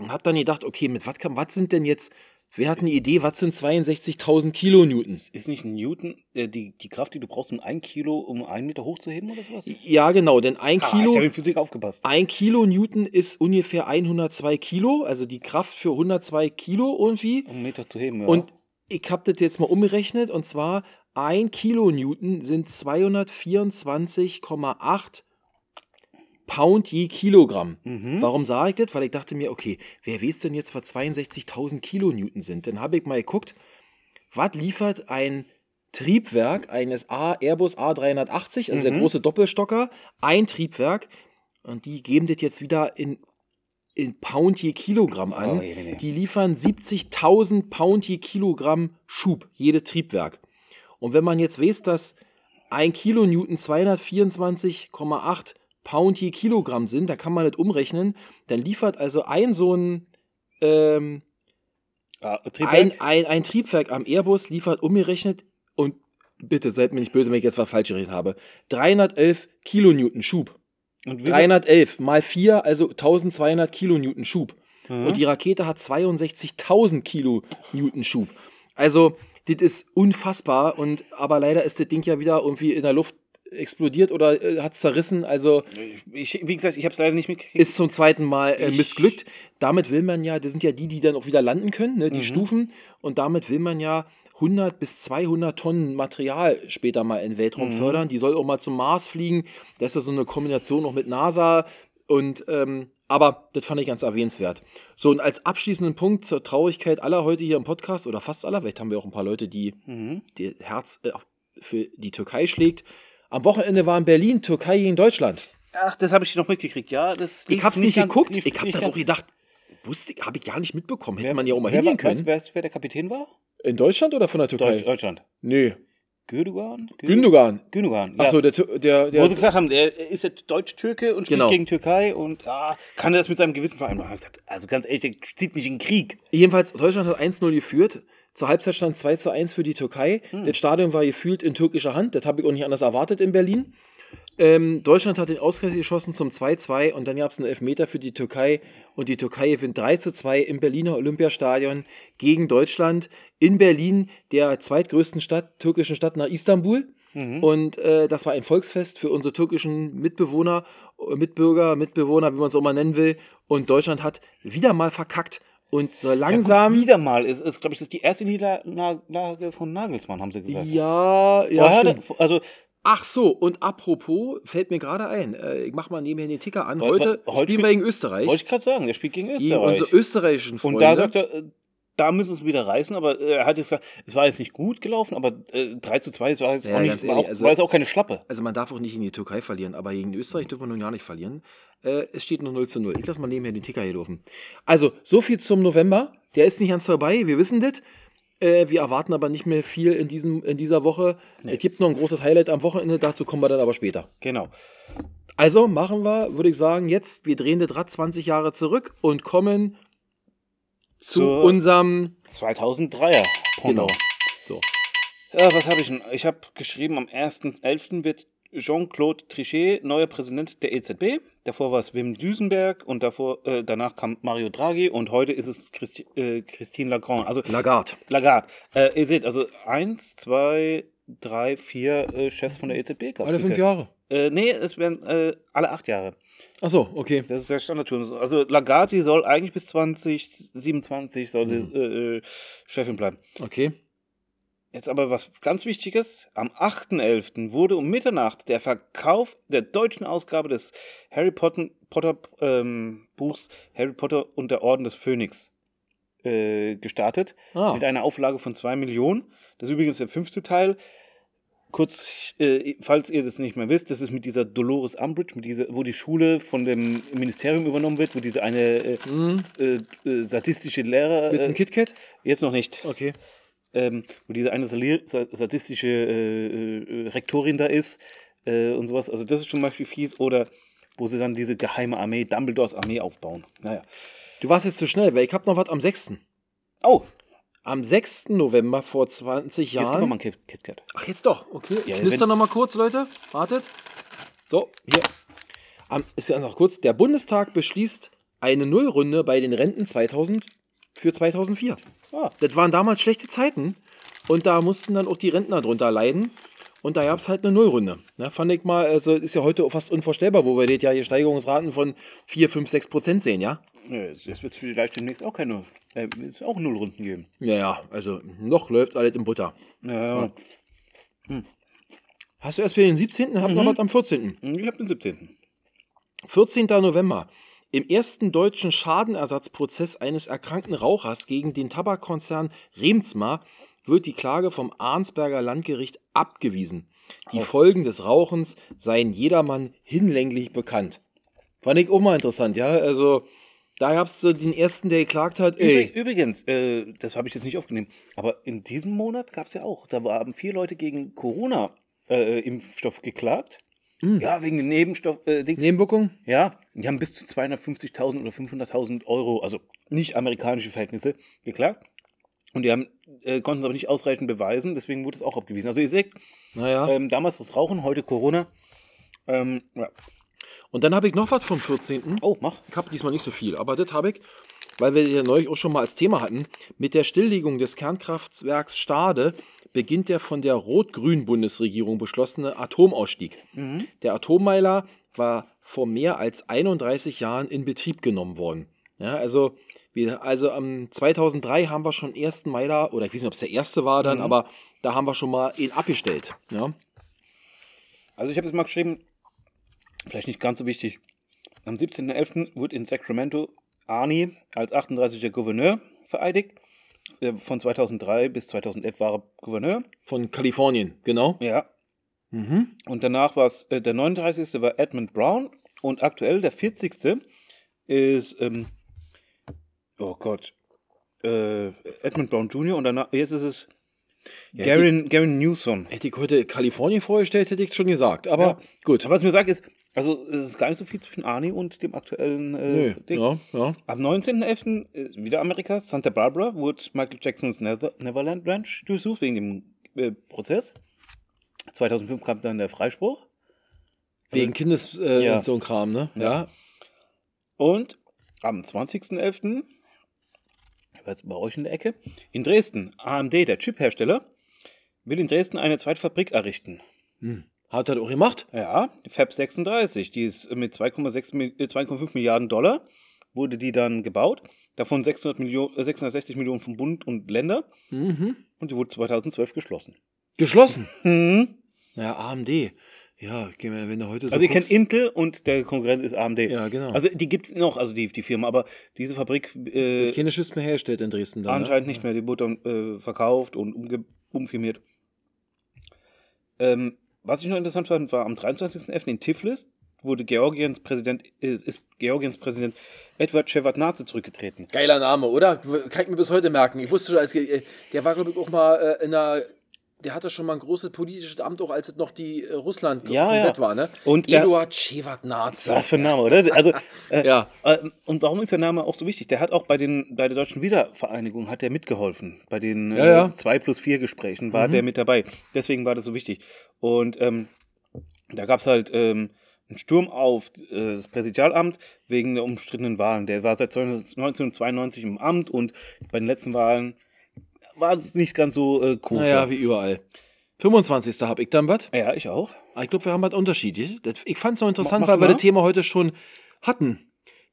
und habe dann gedacht, okay, mit was kann, was sind denn jetzt, wer hat eine Idee, was sind 62.000 Kilonewton? Ist nicht ein Newton äh, die, die Kraft, die du brauchst, um ein Kilo, um einen Meter hochzuheben oder sowas? Ja, genau, denn ein Ah, ich Kilo, habe in Physik aufgepasst. ein Kilonewton ist ungefähr 102 Kilo, also die Kraft für 102 Kilo irgendwie. Um einen Meter zu heben, ja. Und ich habe das jetzt mal umgerechnet und zwar ein Kilonewton sind 224,8 Pound je Kilogramm. Mhm. Warum sage ich das? Weil ich dachte mir, okay, wer weiß denn jetzt, was 62.000 Kilonewton sind? Dann habe ich mal geguckt, was liefert ein Triebwerk eines A Airbus A380, also der Mhm. große Doppelstocker, ein Triebwerk und die geben das jetzt wieder in, in Pound je Kilogramm an. Oh, je, je, je. Die liefern 70.000 Pound je Kilogramm Schub, jede Triebwerk. Und wenn man jetzt weiß, dass ein Kilonewton 224,8 Pound je Kilogramm sind, dann kann man das umrechnen. Dann liefert also ein so ein, ähm, Ah, Triebwerk? ein, ein, ein Triebwerk am Airbus liefert umgerechnet und bitte seid mir nicht böse, wenn ich jetzt was falsch geredet habe. 311 Kilonewton Schub. Und wie viel- 311 mal 4, also 1200 Kilonewton Schub. Mhm. Und die Rakete hat 62.000 Kilonewton Schub. Also, das ist unfassbar. Und, aber leider ist das Ding ja wieder irgendwie in der Luft explodiert oder äh, hat zerrissen. Also Ich, wie gesagt, ich habe es leider nicht mitgekriegt. ist zum zweiten Mal äh, missglückt. Damit will man ja, das sind ja die, die dann auch wieder landen können, ne, die Mhm. Stufen. Und damit will man ja 100 bis 200 Tonnen Material später mal in den Weltraum Mhm. fördern. Die soll auch mal zum Mars fliegen. Das ist ja so eine Kombination noch mit NASA. Und, ähm, aber das fand ich ganz erwähnenswert. So, und als abschließenden Punkt zur Traurigkeit aller heute hier im Podcast, oder fast aller, vielleicht haben wir auch ein paar Leute, die Mhm. ihr Herz äh, für die Türkei schlägt. Am Wochenende war in Berlin Türkei gegen Deutschland. Ach, das habe ich noch mitgekriegt, ja. Das Ich lief hab's nicht ganz- geguckt. lief Ich hab nicht dann auch gedacht, wusste ich, habe ich gar nicht mitbekommen. Hätte Wer- man ja auch mal wer hingehen können. weißt du, wer der Kapitän war? In Deutschland oder von der Türkei? Deutsch, Deutschland. Nee. Gündogan? Gü- Gündogan. Gündogan, ja. Achso, der, Tür- der, Wo der sie gesagt haben, er ist jetzt Deutsch-Türke und spielt Genau. gegen Türkei und ah, kann er das mit seinem Gewissen vereinbaren? Also ganz ehrlich, der zieht mich in den Krieg. jedenfalls, Deutschland hat 1-0 geführt. Zur Halbzeit stand 2 zu 1 für die Türkei. Hm. Das Stadion war gefühlt in türkischer Hand. Das habe ich auch nicht anders erwartet in Berlin. Ähm, Deutschland hat den Ausgleich geschossen zum 2-2 und dann gab es einen Elfmeter für die Türkei und die Türkei gewinnt 3 zu 2 im Berliner Olympiastadion gegen Deutschland in Berlin, der zweitgrößten Stadt, türkischen Stadt nach Istanbul. Und äh, das war ein Volksfest für unsere türkischen Mitbewohner, Mitbürger, Mitbewohner, wie man es auch mal nennen will. Und Deutschland hat wieder mal verkackt und so Ja, langsam. gut, wieder mal. Ist, ist glaube ich, das ist die erste Niederlage von Nagelsmann, haben sie gesagt. Ja, ja, Vorher, stimmt. also Ach so, und apropos, fällt mir gerade ein, äh, ich mach mal nebenher den Ticker an. Heute- Heute, spielen wir gegen Österreich. wollte ich gerade sagen, der spielt gegen Österreich. unsere österreichischen Freunde. und da sagt er, äh, da müssen sie wieder reißen, aber äh, er hat jetzt gesagt, es war jetzt nicht gut gelaufen, aber äh, 3 zu 2 es war jetzt Ja, auch nicht, ganz war, ehrlich, auch, also- war jetzt auch keine Schlappe. also man darf auch nicht in die Türkei verlieren, aber gegen Österreich dürfen wir nun gar nicht verlieren. Äh, es steht noch 0 zu 0. Ich lasse mal nebenher den Ticker hier laufen. Also, so viel zum November. Der ist nicht ganz vorbei, wir wissen das. Äh, wir erwarten aber nicht mehr viel in, diesem, in dieser Woche. Es gibt noch ein großes Highlight am Wochenende, dazu kommen wir dann aber später. Genau. Also machen wir, würde ich sagen, jetzt, wir drehen das Rad 20 Jahre zurück und kommen zu Zur- unserem. 2003er. Genau. Pendant. So. Ja, was habe ich denn? Ich habe geschrieben, am 1.11. wird Jean-Claude Trichet neuer Präsident der EZB. Davor war es Wim Düsenberg und davor, äh, danach kam Mario Draghi und heute ist es Christi äh, Christine Lagarde. Also Lagarde. Lagarde. Äh, ihr seht, also eins, zwei, drei, vier äh, Chefs von der EZB gab Alle fünf Jahre. Äh, nee, es werden äh, alle acht Jahre. Achso, okay. Das ist der Standardturnus. Also Lagarde soll eigentlich bis 2027 soll sie Mhm. äh, äh, Chefin bleiben. Okay. Jetzt aber was ganz Wichtiges. Am 8.11. wurde um Mitternacht der Verkauf der deutschen Ausgabe des Harry Potter, Potter ähm, Buchs Harry Potter und der Orden des Phönix äh, gestartet Ah. mit einer Auflage von 2 Millionen. Das ist übrigens der fünfte Teil. Kurz, äh, falls ihr das nicht mehr wisst, das ist mit dieser Dolores Umbridge, mit dieser, wo die Schule von dem Ministerium übernommen wird, wo diese eine äh, äh, sadistische Lehrer. Ein Äh, KitKat? jetzt noch nicht. Okay. Ähm, wo diese eine sadistische äh, äh, Rektorin da ist äh, und sowas. Also das ist zum Beispiel fies. Oder wo sie dann diese geheime Armee, Dumbledores Armee aufbauen. Naja. Du warst jetzt zu schnell, weil ich hab noch was am 6. Oh, Am 6. November vor 20 jetzt gib mir Jahren. mal ein Kit KitKat. Ach, jetzt doch. Okay. Ja, ich knister wenn- noch mal kurz, Leute. Wartet. So, hier. Am, ist ja noch kurz. Der Bundestag beschließt eine Nullrunde bei den Renten 2000 für 2004. Ah. Das waren damals schlechte Zeiten und da mussten dann auch die Rentner drunter leiden. Und da gab es halt eine Nullrunde. Ne, fand ich mal, also ist ja heute fast unvorstellbar, wo wir das ja hier Steigerungsraten von 4, 5, 6 Prozent sehen, ja? Ja, Jetzt wird es vielleicht demnächst auch keine, äh, es auch Nullrunden geben. Ja, ja, also noch läuft alles in Butter. Ja, Hast du erst für den 17., hab noch was am 14. ich habe den 17. 14. November. Im ersten deutschen Schadenersatzprozess eines erkrankten Rauchers gegen den Tabakkonzern Remsmar wird die Klage vom Arnsberger Landgericht abgewiesen. Die Folgen des Rauchens seien jedermann hinlänglich bekannt. Fand ich auch mal interessant, ja. Also, da gab es so den ersten, der geklagt hat, ey, übrigens, äh, das habe ich jetzt nicht aufgenommen, aber in diesem Monat gab es ja auch, da haben vier Leute gegen Corona-Impfstoff geklagt. Ja, wegen Nebenstoff, äh, Ding. Nebenwirkung? Ja, die haben bis zu 250.000 oder 500.000 Euro, also nicht amerikanische Verhältnisse, geklagt. Und die haben, äh, konnten es aber nicht ausreichend beweisen, deswegen wurde es auch abgewiesen. Also ihr seht, Naja. ähm, damals das Rauchen, heute Corona. Ähm, ja. Und dann habe ich noch was vom 14. Oh, mach. Ich habe diesmal nicht so viel, aber das habe ich, weil wir ja neulich auch schon mal als Thema hatten. Mit der Stilllegung des Kernkraftwerks Stade beginnt der von der rot-grünen Bundesregierung beschlossene Atomausstieg. Der Atommeiler war vor mehr als 31 Jahren in Betrieb genommen worden. Ja, also, wir, also am 2003 haben wir schon ersten Meiler, oder ich weiß nicht, ob es der erste war dann, aber da haben wir schon mal ihn abgestellt. Ja. Also ich habe jetzt mal geschrieben, vielleicht nicht ganz so wichtig. Am 17.11. wurde in Sacramento Arnie als 38. Gouverneur vereidigt. Äh, Von 2003 bis 2011 war er Gouverneur. Von Kalifornien, genau. Ja. Mhm. Und danach war es, äh, der 39. war Edmund Brown und aktuell der 40. ist, ähm, oh Gott, äh, Edmund Brown Jr. und danach, jetzt ist es Ja, Garen, Garen Newsom. Hätte ich heute Kalifornien vorgestellt, hätte ich schon gesagt. Aber Ja. gut. Was ich mir sage ist, also es ist gar nicht so viel zwischen Arnie und dem aktuellen äh, Ding. ja, ja. Am 19.11. äh, wieder Amerika, Santa Barbara, wurde Michael Jacksons Nether Neverland Ranch durchsucht wegen dem äh, Prozess. 2005 kam dann der Freispruch. Wegen Kindes äh, Ja. und so ein Kram, ne? Ja. Und am 20.11., was bei euch in der Ecke, in Dresden, AMD, der Chiphersteller, will in Dresden eine zweite Fabrik errichten. Hat er auch gemacht? Ja, die Fab 36, die ist mit 2,6 Mi- äh, 2,5 Milliarden Dollar, wurde die dann gebaut. Davon 600 Millionen, äh, 660 Millionen vom Bund und Länder. Mhm. Und die wurde 2012 geschlossen. Geschlossen. Mhm. Ja, AMD. Ja, gehen wir, wenn du heute so Also ihr kennt Intel und der Konkurrent ist AMD. Ja, genau. Also die gibt es noch, also die, die Firma, aber diese Fabrik äh, Wird keine Chips mehr hergestellt in Dresden dann. anscheinend nicht mehr. Die wurde dann äh, verkauft und umge umfirmiert. Ähm, was ich noch interessant fand, war am 23.11. in Tiflis wurde Georgiens Präsident, ist, ist Georgiens Präsident Edward Shevardnadze zurückgetreten. Geiler Name, oder? Kann ich mir bis heute merken. Ich wusste als, äh, der war, glaube ich, auch mal äh, in einer. Der hatte schon mal ein großes politisches Amt, auch als es noch die äh, Russland Ja, komplett ja. war, ne? Und Eduard Shevardnadze. Was für ein Name, oder? Also, äh, Ja. äh, und warum ist der Name auch so wichtig? Der hat auch bei, den, bei der deutschen Wiedervereinigung hat der mitgeholfen. Bei den Ja, ja. Mhm. 2 plus 4 Gesprächen war der mit dabei. Deswegen war das so wichtig. Und ähm, da gab es halt ähm, einen Sturm auf äh, das Präsidialamt wegen der umstrittenen Wahlen. Der war seit 1992 im Amt und bei den letzten Wahlen war es nicht ganz so äh, cool. Naja, wie überall. 25. habe ich dann was. ja, ich auch. Ich glaube, wir haben was unterschiedlich. Ich fand es so interessant, Mach- mach weil wir das Thema heute schon hatten.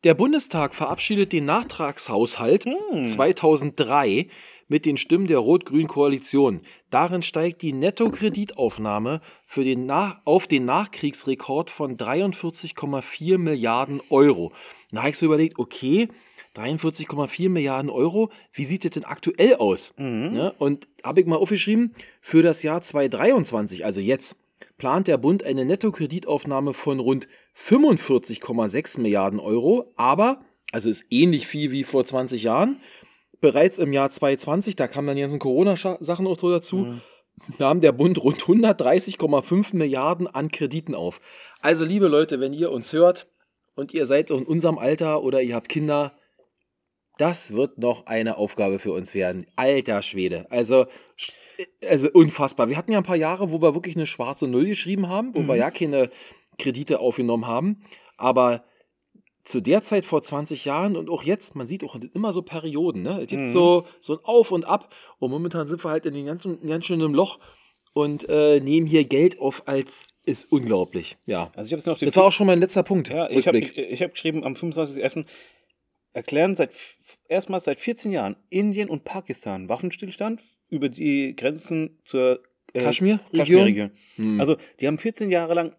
Der Bundestag verabschiedet den Nachtragshaushalt Hm. 2003 mit den Stimmen der Rot-Grünen Koalition. Darin steigt die Nettokreditaufnahme für den Nach auf den Nachkriegsrekord von 43,4 Milliarden Euro. Da habe ich so überlegt, okay, 43,4 Milliarden Euro. Wie sieht das denn aktuell aus? Ne? Und habe ich mal aufgeschrieben, für das Jahr 2023, also jetzt, plant der Bund eine Nettokreditaufnahme von rund 45,6 Milliarden Euro, aber, also ist ähnlich viel wie vor 20 Jahren, bereits im Jahr 2020, da kamen dann die ganzen Corona-Sachen auch dazu, nahm der Bund rund 130,5 Milliarden an Krediten auf. Also, liebe Leute, wenn ihr uns hört und ihr seid in unserem Alter oder ihr habt Kinder, das wird noch eine Aufgabe für uns werden. Alter Schwede. Also, also unfassbar. Wir hatten ja ein paar Jahre, wo wir wirklich eine schwarze Null geschrieben haben, wo wir ja keine Kredite aufgenommen haben. Aber zu der Zeit vor 20 Jahren und auch jetzt, man sieht auch immer so Perioden, ne? Es gibt so, so ein Auf und Ab. Und momentan sind wir halt in den ganzen, ganz schön im Loch und äh, nehmen hier Geld auf, als ist unglaublich. Ja. Also ich habe noch Das war auch schon mein letzter Punkt. Ja, ich habe ich, ich hab geschrieben, am 25.11. erklären seit erstmals seit 14 Jahren Indien und Pakistan Waffenstillstand über die Grenzen zur äh, Kaschmir-Region? Kaschmir-Region. Also die haben 14 Jahre lang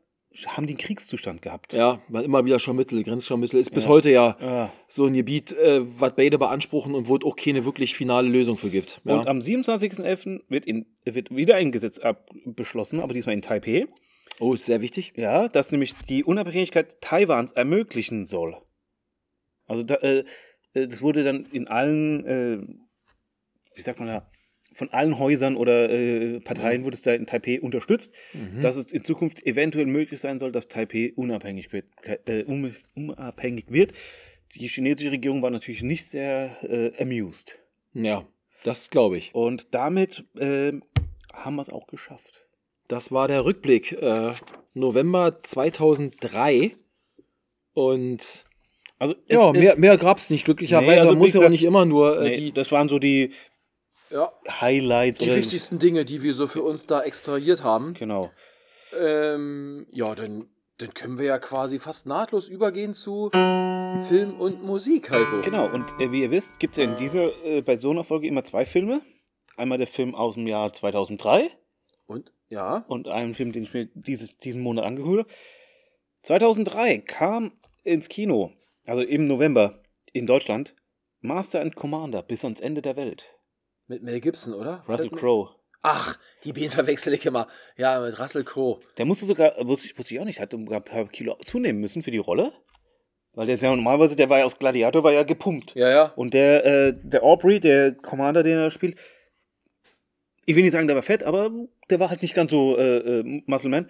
haben einen Kriegszustand gehabt. Ja, war immer wieder Scharmüttel, Grenzscharmüttel. Ist bis heute ja, Ja. so ein Gebiet, äh, was beide beanspruchen und wo es auch keine wirklich finale Lösung für gibt. Ja. Und am 27.11. wird, in, wird wieder ein Gesetz ab, beschlossen, aber diesmal in Taipei. oh, ist sehr wichtig. Ja, das nämlich die Unabhängigkeit Taiwans ermöglichen soll. Also da, äh, äh, das wurde dann in allen, äh, wie sagt man da, von allen Häusern oder äh, Parteien wurde es da in Taipei unterstützt, dass es in Zukunft eventuell möglich sein soll, dass Taipei unabhängig wird. Äh, um, unabhängig wird. Die chinesische Regierung war natürlich nicht sehr äh, amused. Ja, das glaube ich. Und damit äh, haben wir es auch geschafft. Das war der Rückblick. Äh, November 2003. Und Also es ja, mehr, mehr gab es nicht, glücklicherweise. Nee, also Man muss ja auch nicht immer nur äh, nee, die, das waren so die ja, Highlights. die oder- wichtigsten Dinge, die wir so für uns da extrahiert haben. Genau. Ähm, ja, dann, dann können wir ja quasi fast nahtlos übergehen zu Film und Musik, Heiko. Genau, und äh, wie ihr wisst, gibt es ja in dieser, äh, bei so einer Folge immer zwei Filme. Einmal der Film aus dem Jahr 2003 Und, ja, und einen Film, den ich mir dieses, diesen Monat angehört habe. 2003 kam ins Kino, also im November in Deutschland, Master and Commander bis ans Ende der Welt. mit Mel Gibson, oder? Russell Crowe. Ach, die beiden verwechsel ich immer. Ja, mit Russell Crowe. Der musste sogar, wusste ich, wusste ich auch nicht, hat sogar ein paar Kilo zunehmen müssen für die Rolle. Weil der ist ja normalerweise, der war ja aus Gladiator, war ja gepumpt. Ja, ja. Und der, äh, der Aubrey, der Commander, den er spielt, ich will nicht sagen, der war fett, aber der war halt nicht ganz so äh, äh, Muscle Man.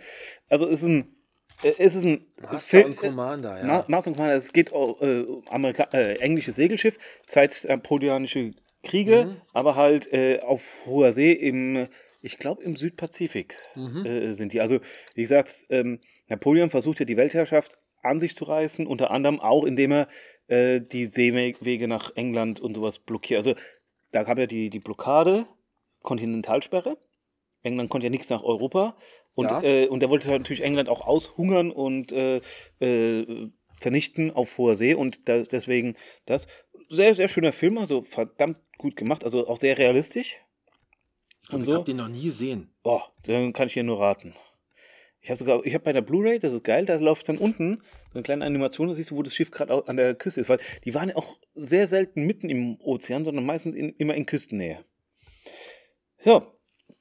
Also ist ein, es ist ein Master und Commander, ja. Ma Master und Commander, es geht auch äh, um Amerika äh, englisches Segelschiff, Zeit napoleonische Kriege, Mhm. aber halt äh, auf hoher See im, ich glaube im Südpazifik Mhm. äh, sind die. Also wie gesagt, ähm, Napoleon versucht ja die Weltherrschaft an sich zu reißen, unter anderem auch, indem er äh, die Seewege nach England und sowas blockiert. Also da gab ja die, die Blockade, Kontinentalsperre. England konnte ja nichts nach Europa. Und, Ja. äh, und er wollte natürlich England auch aushungern und äh, äh, vernichten auf hoher See. Und da, deswegen das. Sehr, sehr schöner Film, also verdammt gut gemacht, also auch sehr realistisch. Und Ich so. hab den noch nie gesehen. Oh, dann kann ich hier nur raten. Ich habe sogar, ich habe bei der Blu-ray, das ist geil, da läuft dann unten so eine kleine Animation, da siehst du, wo das Schiff gerade an der Küste ist, weil die waren ja auch sehr selten mitten im Ozean, sondern meistens in, immer in Küstennähe. So,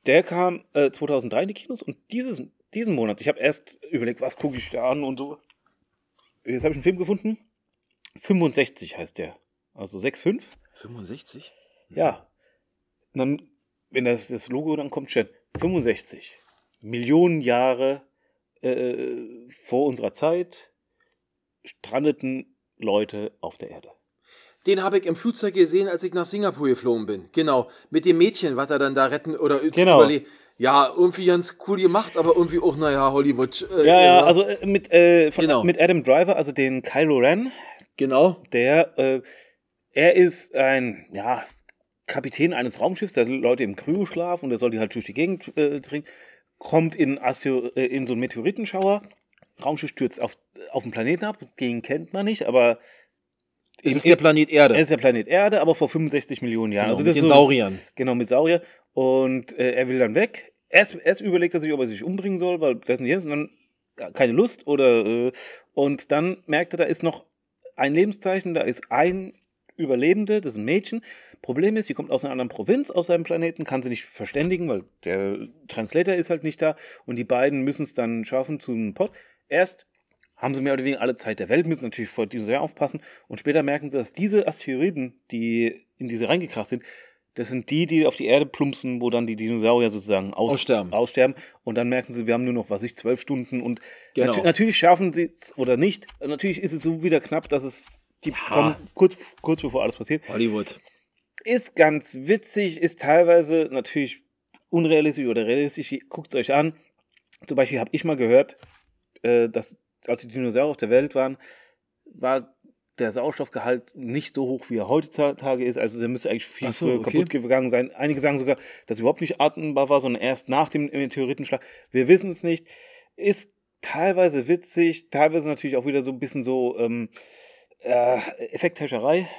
der kam äh, 2003 in die Kinos und dieses, diesen Monat, ich habe erst überlegt, was gucke ich da an und so. Jetzt habe ich einen Film gefunden. 65 heißt der. Also 6,5. 65? Ja. Und dann, wenn das, das Logo dann kommt, steht 65. Millionen Jahre äh, vor unserer Zeit strandeten Leute auf der Erde. Den habe ich im Flugzeug gesehen, als ich nach Singapur geflogen bin. Genau. Mit dem Mädchen, was er dann da retten oder Genau. überleben. Ja, irgendwie ganz cool gemacht, aber irgendwie auch, naja, Hollywood. Äh, Ja, ja, also äh, mit, äh, von, Genau. mit Adam Driver, also den Kylo Ren, Genau. der, äh, er ist ein, ja, Kapitän eines Raumschiffs, der Leute im Kryoschlaf und der soll die halt durch die Gegend äh, trinken, kommt in, Astro äh, in so einen Meteoritenschauer, Raumschiff stürzt auf, auf den Planeten ab, den kennt man nicht, aber Es ist der Planet Erde. er ist der Planet Erde, aber vor 65 Millionen Jahren. Genau, also mit den so- Sauriern. Genau, mit Saurier. Und äh, er will dann weg. Erst, erst überlegt er sich, ob er sich umbringen soll, weil das nicht ist. Und dann ja, keine Lust. Oder, äh, und dann merkt er, da ist noch ein Lebenszeichen, da ist ein Überlebende, das ist ein Mädchen. Problem ist, sie kommt aus einer anderen Provinz, aus seinem Planeten, kann sie nicht verständigen, weil der Translator ist halt nicht da und die beiden müssen es dann schaffen zu einem Pod. Erst haben sie mehr oder weniger alle Zeit der Welt, müssen natürlich vor diesem sehr aufpassen und später merken sie, dass diese Asteroiden, die in diese reingekracht sind, das sind die, die auf die Erde plumpsen, wo dann die Dinosaurier sozusagen aus Aussterben. aussterben. Und dann merken sie, wir haben nur noch, was ich, zwölf Stunden. Und Genau. natu natürlich schaffen sie es oder nicht. Natürlich ist es so wieder knapp, dass es die kommen kurz, kurz bevor alles passiert. Hollywood. Ist ganz witzig, ist teilweise natürlich unrealistisch oder realistisch. Guckt es euch an. Zum Beispiel habe ich mal gehört, äh, dass als die Dinosaurier auf der Welt waren, war der Sauerstoffgehalt nicht so hoch, wie er heutzutage ist. Also der müsste eigentlich viel so, früher okay. kaputt gegangen sein. Einige sagen sogar, dass er überhaupt nicht atmbar war, sondern erst nach dem Meteoritenschlag. Wir wissen es nicht. Ist teilweise witzig, teilweise natürlich auch wieder so ein bisschen so ähm, äh, Effekthäscherei.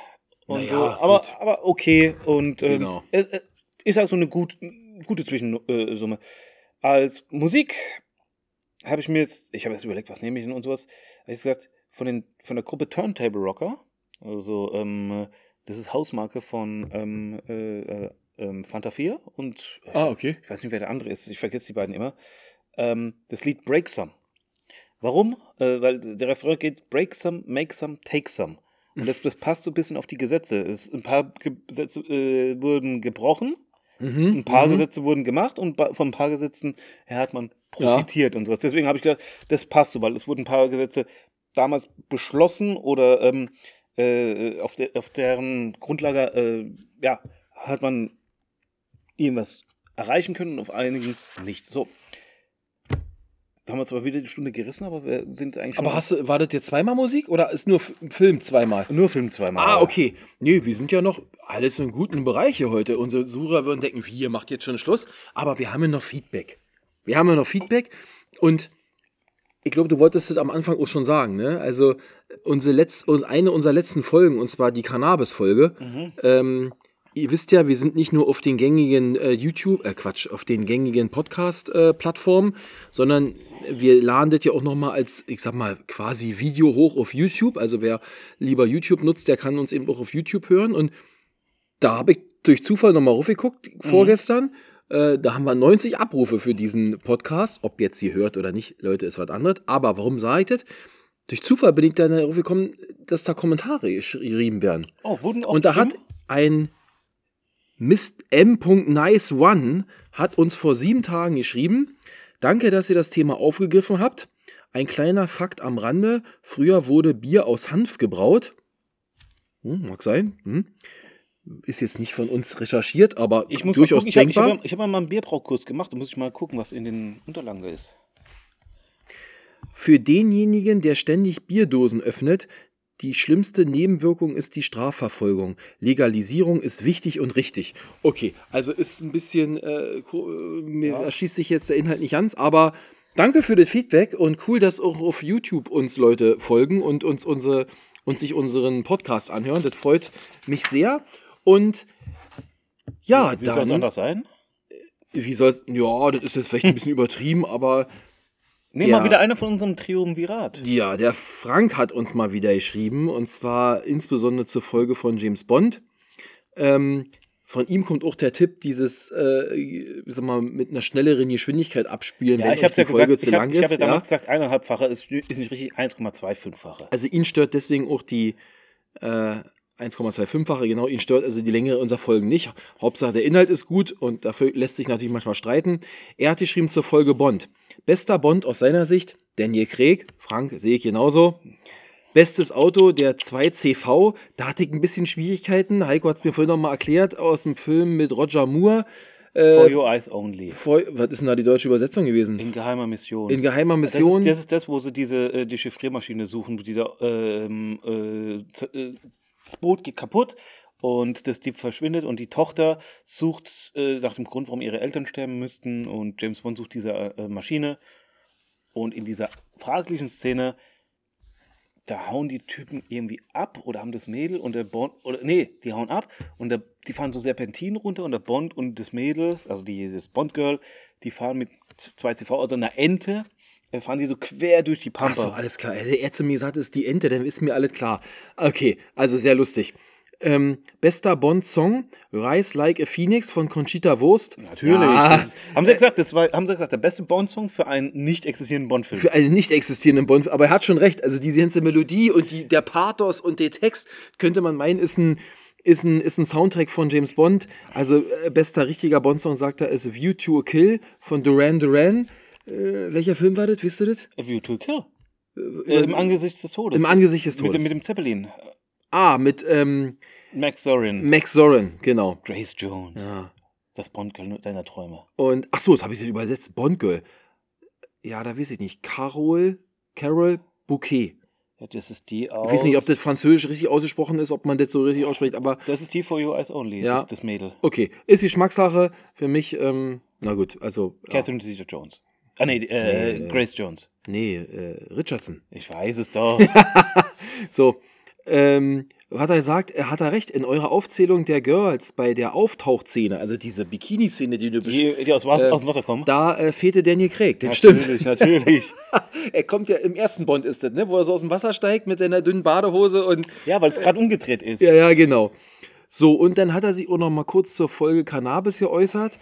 Und Naja, so. Aber, gut. aber okay. Und ähm, Genau. äh, äh, ich sage so eine gut, gute Zwischensumme. Als Musik habe ich mir jetzt, ich habe jetzt überlegt, was nehme ich denn und sowas. Habe ich gesagt, von, den, von der Gruppe Turntable Rocker, also ähm, das ist Hausmarke von ähm, äh, äh, ähm, Fanta 4 und Ah, okay. ich weiß nicht, wer der andere ist, ich vergesse die beiden immer, ähm, das Lied Break Some. Warum? Äh, weil der Refrain geht Break Some, Make Some, Take Some. Und das, das passt so ein bisschen auf die Gesetze. Es, ein paar Gesetze äh, wurden gebrochen, Mhm. ein paar mhm. Gesetze wurden gemacht und von ein paar Gesetzen her hat man profitiert und sowas. Deswegen habe ich gedacht, das passt so, weil es wurden ein paar Gesetze damals beschlossen oder ähm, äh, auf, der, auf deren Grundlage äh, ja, hat man irgendwas erreichen können und auf einigen nicht. So. Da haben wir zwar wieder die Stunde gerissen, aber wir sind eigentlich Aber hast du, war das jetzt zweimal Musik oder ist nur Film zweimal? nur Film zweimal. Ah, okay. Nee, wir sind ja noch alles in guten Bereiche heute. Unsere Sucher würden denken, wie, ihr macht jetzt schon Schluss. Aber wir haben ja noch Feedback. Wir haben ja noch Feedback und ich glaube, du wolltest es am Anfang auch schon sagen, ne? Also unsere Letz-, eine unserer letzten Folgen, und zwar die Cannabis-Folge, ähm, ihr wisst ja, wir sind nicht nur auf den gängigen äh, YouTube, äh, Quatsch, auf den gängigen Podcast-Plattformen, sondern wir laden das ja auch nochmal als, ich sag mal, quasi Video hoch auf YouTube. Also wer lieber YouTube nutzt, der kann uns eben auch auf YouTube hören. Und da habe ich durch Zufall nochmal raufgeguckt, vorgestern. Äh, da haben wir 90 Abrufe für diesen Podcast. Ob jetzt ihr hört oder nicht, Leute, ist was anderes. Aber warum sage ich das? Durch Zufall bin ich dann darauf gekommen, dass da Kommentare geschrieben werden. Oh, wurden auch Und da hat Stimmen? ein Mist M.Nice1 hat uns vor sieben Tagen geschrieben. Danke, dass ihr das Thema aufgegriffen habt. Ein kleiner Fakt am Rande. Früher wurde Bier aus Hanf gebraut. Hm, mag sein. Hm. Ist jetzt nicht von uns recherchiert, aber ich muss durchaus ich habe ich denkbar. hab, ich hab mal einen Bierbraukurs gemacht, da muss ich mal gucken, was in den Unterlagen da ist. Für denjenigen, der ständig Bierdosen öffnet, die schlimmste Nebenwirkung ist die Strafverfolgung. Legalisierung ist wichtig und richtig. Okay, also ist ein bisschen, äh, äh, mir erschließt sich jetzt der Inhalt nicht ganz, aber danke für das Feedback und cool, dass auch auf YouTube uns Leute folgen und uns unsere und sich unseren Podcast anhören. Das freut mich sehr. Und ja, Wie soll es dann, anders sein? wie soll's, ja, das ist jetzt vielleicht ein bisschen übertrieben, aber Nehmen Ja. mal wieder einer von unserem Triumvirat. Ja, der Frank hat uns mal wieder geschrieben und zwar insbesondere zur Folge von James Bond. Ähm, von ihm kommt auch der Tipp, dieses, äh, ich sag mal, mit einer schnelleren Geschwindigkeit abspielen, Ja, wenn ich habe die ja Folge gesagt, zu ich lang habe hab ist. ja damals ja. gesagt, eineinhalbfache ist, ist nicht richtig, 1,25-fache. Also ihn stört deswegen auch die äh, 1,25-fache, genau, ihn stört also die Länge unserer Folgen nicht. Hauptsache der Inhalt ist gut und dafür lässt sich natürlich manchmal streiten. Er hat geschrieben zur Folge Bond. Bester Bond aus seiner Sicht, Daniel Craig, Frank, sehe ich genauso. Bestes Auto, der 2CV, da hatte ich ein bisschen Schwierigkeiten. Heiko hat es mir vorhin noch mal erklärt, aus dem Film mit Roger Moore. For your eyes only. Vor, was ist denn da die deutsche Übersetzung gewesen? In geheimer Mission. In geheimer das, Mission. ist, das ist das, wo sie diese äh, Dechiffriermaschine suchen, wo die da, ähm, äh, äh, das Boot geht kaputt und das Dieb verschwindet und die Tochter sucht äh, nach dem Grund, warum ihre Eltern sterben müssten und James Bond sucht diese äh, Maschine und in dieser fraglichen Szene da hauen die Typen irgendwie ab oder haben das Mädel und der Bond, oder nee, die hauen ab und der, die fahren so Serpentin runter und der Bond und das Mädel, also die, das Bond-Girl, die fahren mit 2CV, also einer Ente, äh, fahren die so quer durch die Pampa. Ach so, alles klar. Er zu mir gesagt, ist die Ente, dann ist mir alles klar. Okay, also sehr lustig. Ähm, bester Bond-Song, Rise Like a Phoenix von Conchita Wurst. Natürlich. Ja, haben sie gesagt, das war, haben sie gesagt, der beste Bond-Song für einen nicht existierenden Bond-Film. für einen nicht existierenden Bond. Aber er hat schon recht. Also diese ganze Melodie und die, der Pathos und der Text könnte man meinen, ist ein, ist ein, ist ein Soundtrack von James Bond. Also äh, bester richtiger Bond-Song, sagt er, ist View to a Kill von Duran Duran. Äh, welcher Film war das? Wisst ihr das? A View to a Kill. Äh, Im Angesicht des Todes. Im Angesicht des Mit, Todes. dem- mit dem Zeppelin. Ah, mit ähm, Max Zorin. Max Zorin, genau. Grace Jones. Ja. Das Bond-Girl deiner Träume. Und, ach so, das habe ich übersetzt. Bond Girl. Ja, da weiß ich nicht. Carol, Carol Bouquet. Ja, das ist die aus. Ich weiß nicht, ob das Französisch richtig ausgesprochen ist, ob man das so richtig ausspricht, aber Das ist die for your eyes only. Ja. Das, das Mädel. okay. Ist die Geschmackssache für mich, ähm, na gut, also. Ja. Catherine Zeta Jones. Ah, nee, äh, Nee, äh, Grace Jones. Nee, äh, Richardson. Ich weiß es doch. So, ähm, hat er gesagt, er hat er recht, in eurer Aufzählung der Girls bei der Auftauchszene, also diese Bikini-Szene, die du die, die aus, Äh, aus dem Wasser kommen. da äh, fehlte Daniel Craig. Das natürlich, stimmt. natürlich. Er kommt ja im ersten Bond ist das, ne? Wo er so aus dem Wasser steigt mit seiner dünnen Badehose und Ja, weil es gerade umgedreht ist. Ja, ja, genau. So, und dann hat er sich auch noch mal kurz zur Folge Cannabis geäußert.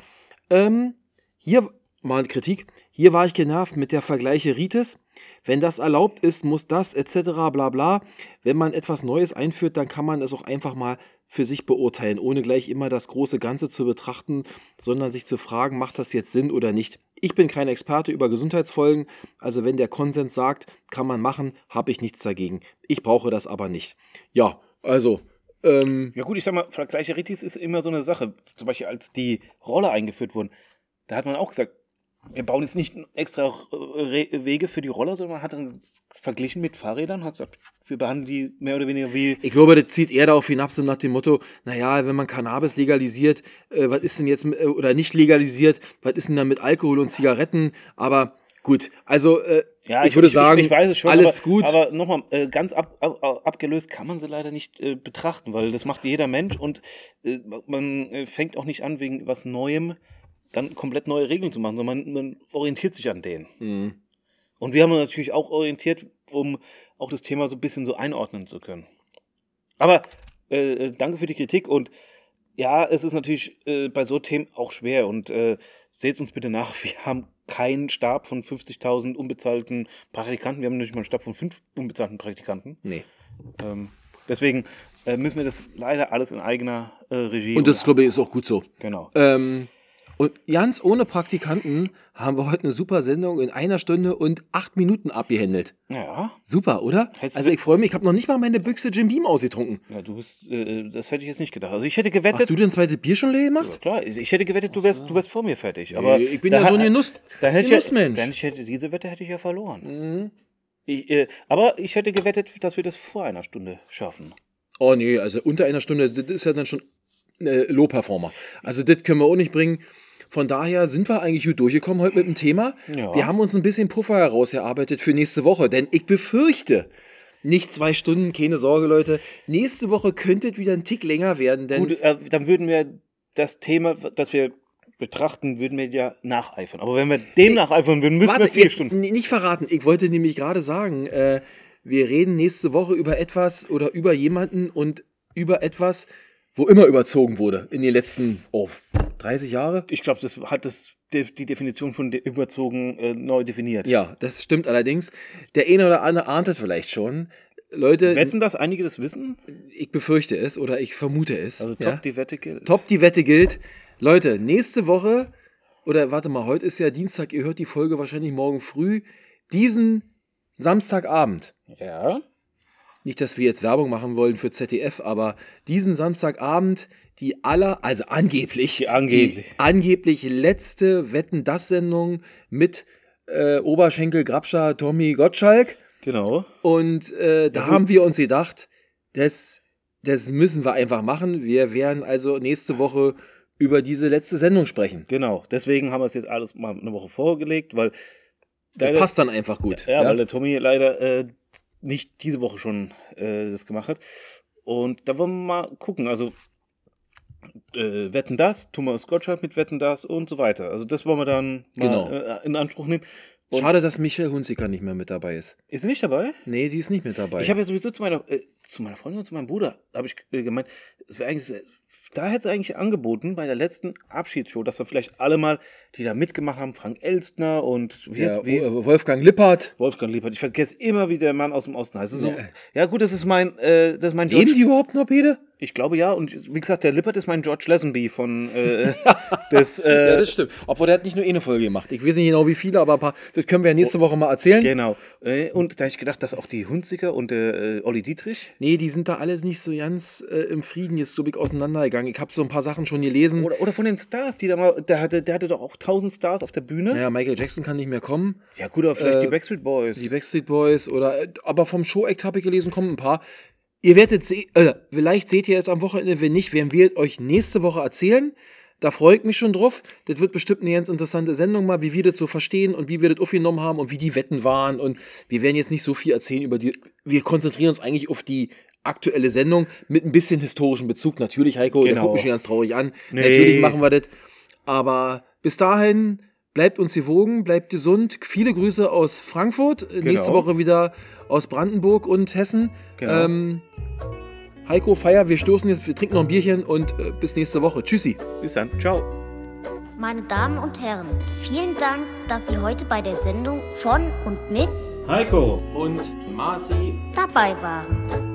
Ähm, hier mal eine Kritik. Hier war ich genervt mit der Vergleiche Rites. Wenn das erlaubt ist, muss das etc. bla bla. Wenn man etwas Neues einführt, dann kann man es auch einfach mal für sich beurteilen, ohne gleich immer das große Ganze zu betrachten, sondern sich zu fragen, macht das jetzt Sinn oder nicht. Ich bin kein Experte über Gesundheitsfolgen, also wenn der Konsens sagt, kann man machen, habe ich nichts dagegen. Ich brauche das aber nicht. Ja, also, ähm, Ja gut, ich sag mal, Vergleicheritis ist immer so eine Sache. Zum Beispiel als die Roller eingeführt wurden, da hat man auch gesagt, wir bauen jetzt nicht extra äh, Wege für die Roller, sondern man hat dann verglichen mit Fahrrädern, hat gesagt, wir behandeln die mehr oder weniger wie Ich glaube, das zieht eher darauf hinab, so nach dem Motto, naja, wenn man Cannabis legalisiert, äh, was ist denn jetzt, mit- äh, oder nicht legalisiert, was ist denn da mit Alkohol und Zigaretten? Aber gut, also äh, Ja, ich, würde sagen, ich, es schon, alles aber, gut. Aber nochmal, äh, ganz ab, ab, abgelöst kann man sie leider nicht äh, betrachten, weil das macht jeder Mensch und äh, man fängt auch nicht an, wegen was Neuem dann komplett neue Regeln zu machen, sondern man, man orientiert sich an denen. Mhm. Und wir haben uns natürlich auch orientiert, um auch das Thema so ein bisschen so einordnen zu können. Aber äh, äh, danke für die Kritik und ja, es ist natürlich äh, bei so Themen auch schwer und äh, seht uns bitte nach, wir haben keinen Stab von 50.000 unbezahlten Praktikanten, wir haben nicht mal einen Stab von fünf unbezahlten Praktikanten. nee. Ähm, deswegen äh, müssen wir das leider alles in eigener äh, Regie. Und das, glaube ich, ist auch gut so. genau. Ähm, und ganz ohne Praktikanten haben wir heute eine super Sendung in einer Stunde und acht Minuten abgehandelt. Ja, Super, oder? Hättest Also ich freue mich, ich habe noch nicht mal meine Büchse Jim Beam ausgetrunken. ja, du bist, äh, das hätte ich jetzt nicht gedacht. Also ich hätte gewettet. Hast du denn zweite Bier schon leer gemacht? Klar, ich hätte gewettet, du wärst, du wärst vor mir fertig. Aber ich bin ja so ein Genuss- dann hätte ich ja, Genussmensch. dann hätte diese Wette hätte ich ja verloren. Mhm. Ich, äh, aber ich hätte gewettet, dass wir das vor einer Stunde schaffen. Oh nee, also unter einer Stunde, das ist ja dann schon äh, Low-Performer. Also das können wir auch nicht bringen. Von daher sind wir eigentlich gut durchgekommen heute mit dem Thema. Ja. Wir haben uns ein bisschen Puffer herausgearbeitet für nächste Woche, denn ich befürchte, nicht zwei Stunden, keine Sorge, Leute. Nächste Woche könnte es wieder ein Tick länger werden, denn Gut, äh, dann würden wir das Thema, das wir betrachten, würden wir ja nacheifern. Aber wenn wir dem nacheifern würden, müssten wir Warte, vier jetzt Stunden. nicht verraten. Ich wollte nämlich gerade sagen, äh, wir reden nächste Woche über etwas oder über jemanden und über etwas, wo immer überzogen wurde in den letzten oh, 30 Jahre. Ich glaube, das hat das, die Definition von de überzogen äh, neu definiert. Ja, das stimmt allerdings. Der eine oder andere ahnt es vielleicht schon. Leute, Wetten, dass einige das wissen? ich befürchte es oder ich vermute es. Also top, ja. die Wette gilt. Top, die Wette gilt. Leute, nächste Woche, oder warte mal, heute ist ja Dienstag, ihr hört die Folge wahrscheinlich morgen früh, diesen Samstagabend. Ja. Nicht, dass wir jetzt Werbung machen wollen für ZDF, aber diesen Samstagabend die aller, also angeblich, Die angeblich. die angeblich letzte Wetten das Sendung mit äh, Oberschenkel Grabscher Tommy Gottschalk. Genau. Und äh, da gut. haben wir uns gedacht, das, das müssen wir einfach machen. Wir werden also nächste Woche über diese letzte Sendung sprechen. Genau. Deswegen haben wir es jetzt alles mal eine Woche vorgelegt, weil Das passt dann einfach gut. Ja, weil der Tommy leider äh, nicht diese Woche schon äh, das gemacht hat. Und da wollen wir mal gucken. Also äh, Wetten das, Thomas Gottschalk mit Wetten das und so weiter. Also das wollen wir dann mal Genau. äh, in Anspruch nehmen. Und- Schade, dass Michael Hunziker nicht mehr mit dabei ist. Ist sie nicht dabei? Nee, die ist nicht mit dabei. Ich habe ja sowieso zu meiner, äh, zu meiner Freundin und zu meinem Bruder, habe ich äh, gemeint, es wäre eigentlich, da hätte es eigentlich angeboten bei der letzten Abschiedsshow, dass wir vielleicht alle mal, die da mitgemacht haben, Frank Elstner und wie ja, heißt, wie, Wolfgang Lippert. Wolfgang Liebert. Ich vergesse immer, wie der Mann aus dem Osten heißt. Das So, Ja. ja. gut, das ist mein, äh, das ist mein George. Leben die überhaupt noch, Bede? Ich glaube ja. Und wie gesagt, der Lippert ist mein George Lazenby von äh, des, äh, Ja, das stimmt. Obwohl, der hat nicht nur eine Folge gemacht. Ich weiß nicht genau, wie viele, aber ein paar, das können wir ja nächste Woche mal erzählen. Genau. Äh, Und da habe ich gedacht, dass auch die Hunziker und der äh, Olli Dietrich Nee, die sind da alles nicht so ganz äh, im Frieden jetzt, glaube ich, auseinandergegangen. Ich habe so ein paar Sachen schon gelesen. oder, oder von den Stars, die da mal, der hatte, der hatte doch auch tausend Stars auf der Bühne. Naja, Michael Jackson kann nicht mehr kommen. Ja gut, aber vielleicht Äh, die Backstreet Boys. Die Backstreet Boys oder, äh, aber vom Show-Act habe ich gelesen, kommen ein paar. Ihr werdet sehen, äh, vielleicht seht ihr jetzt am Wochenende, wenn nicht, werden wir euch nächste Woche erzählen. Da freue ich mich schon drauf. Das wird bestimmt eine ganz interessante Sendung mal, wie wir das so verstehen und wie wir das aufgenommen haben und wie die Wetten waren. Und wir werden jetzt nicht so viel erzählen über die. Wir konzentrieren uns eigentlich auf die aktuelle Sendung mit ein bisschen historischen Bezug. Natürlich, Heiko, der Genau. guckt mich schon ganz traurig an. Nee. Natürlich machen wir das. Aber bis dahin, bleibt uns gewogen, bleibt gesund. Viele Grüße aus Frankfurt. Nächste Woche wieder aus Brandenburg und Hessen. Genau. Ähm, Heiko, Feier, wir stoßen jetzt, wir trinken noch ein Bierchen und äh, bis nächste Woche. Tschüssi. Bis dann. Ciao. Meine Damen und Herren, vielen Dank, dass Sie heute bei der Sendung von und mit Heiko. Und Marci. dabei waren.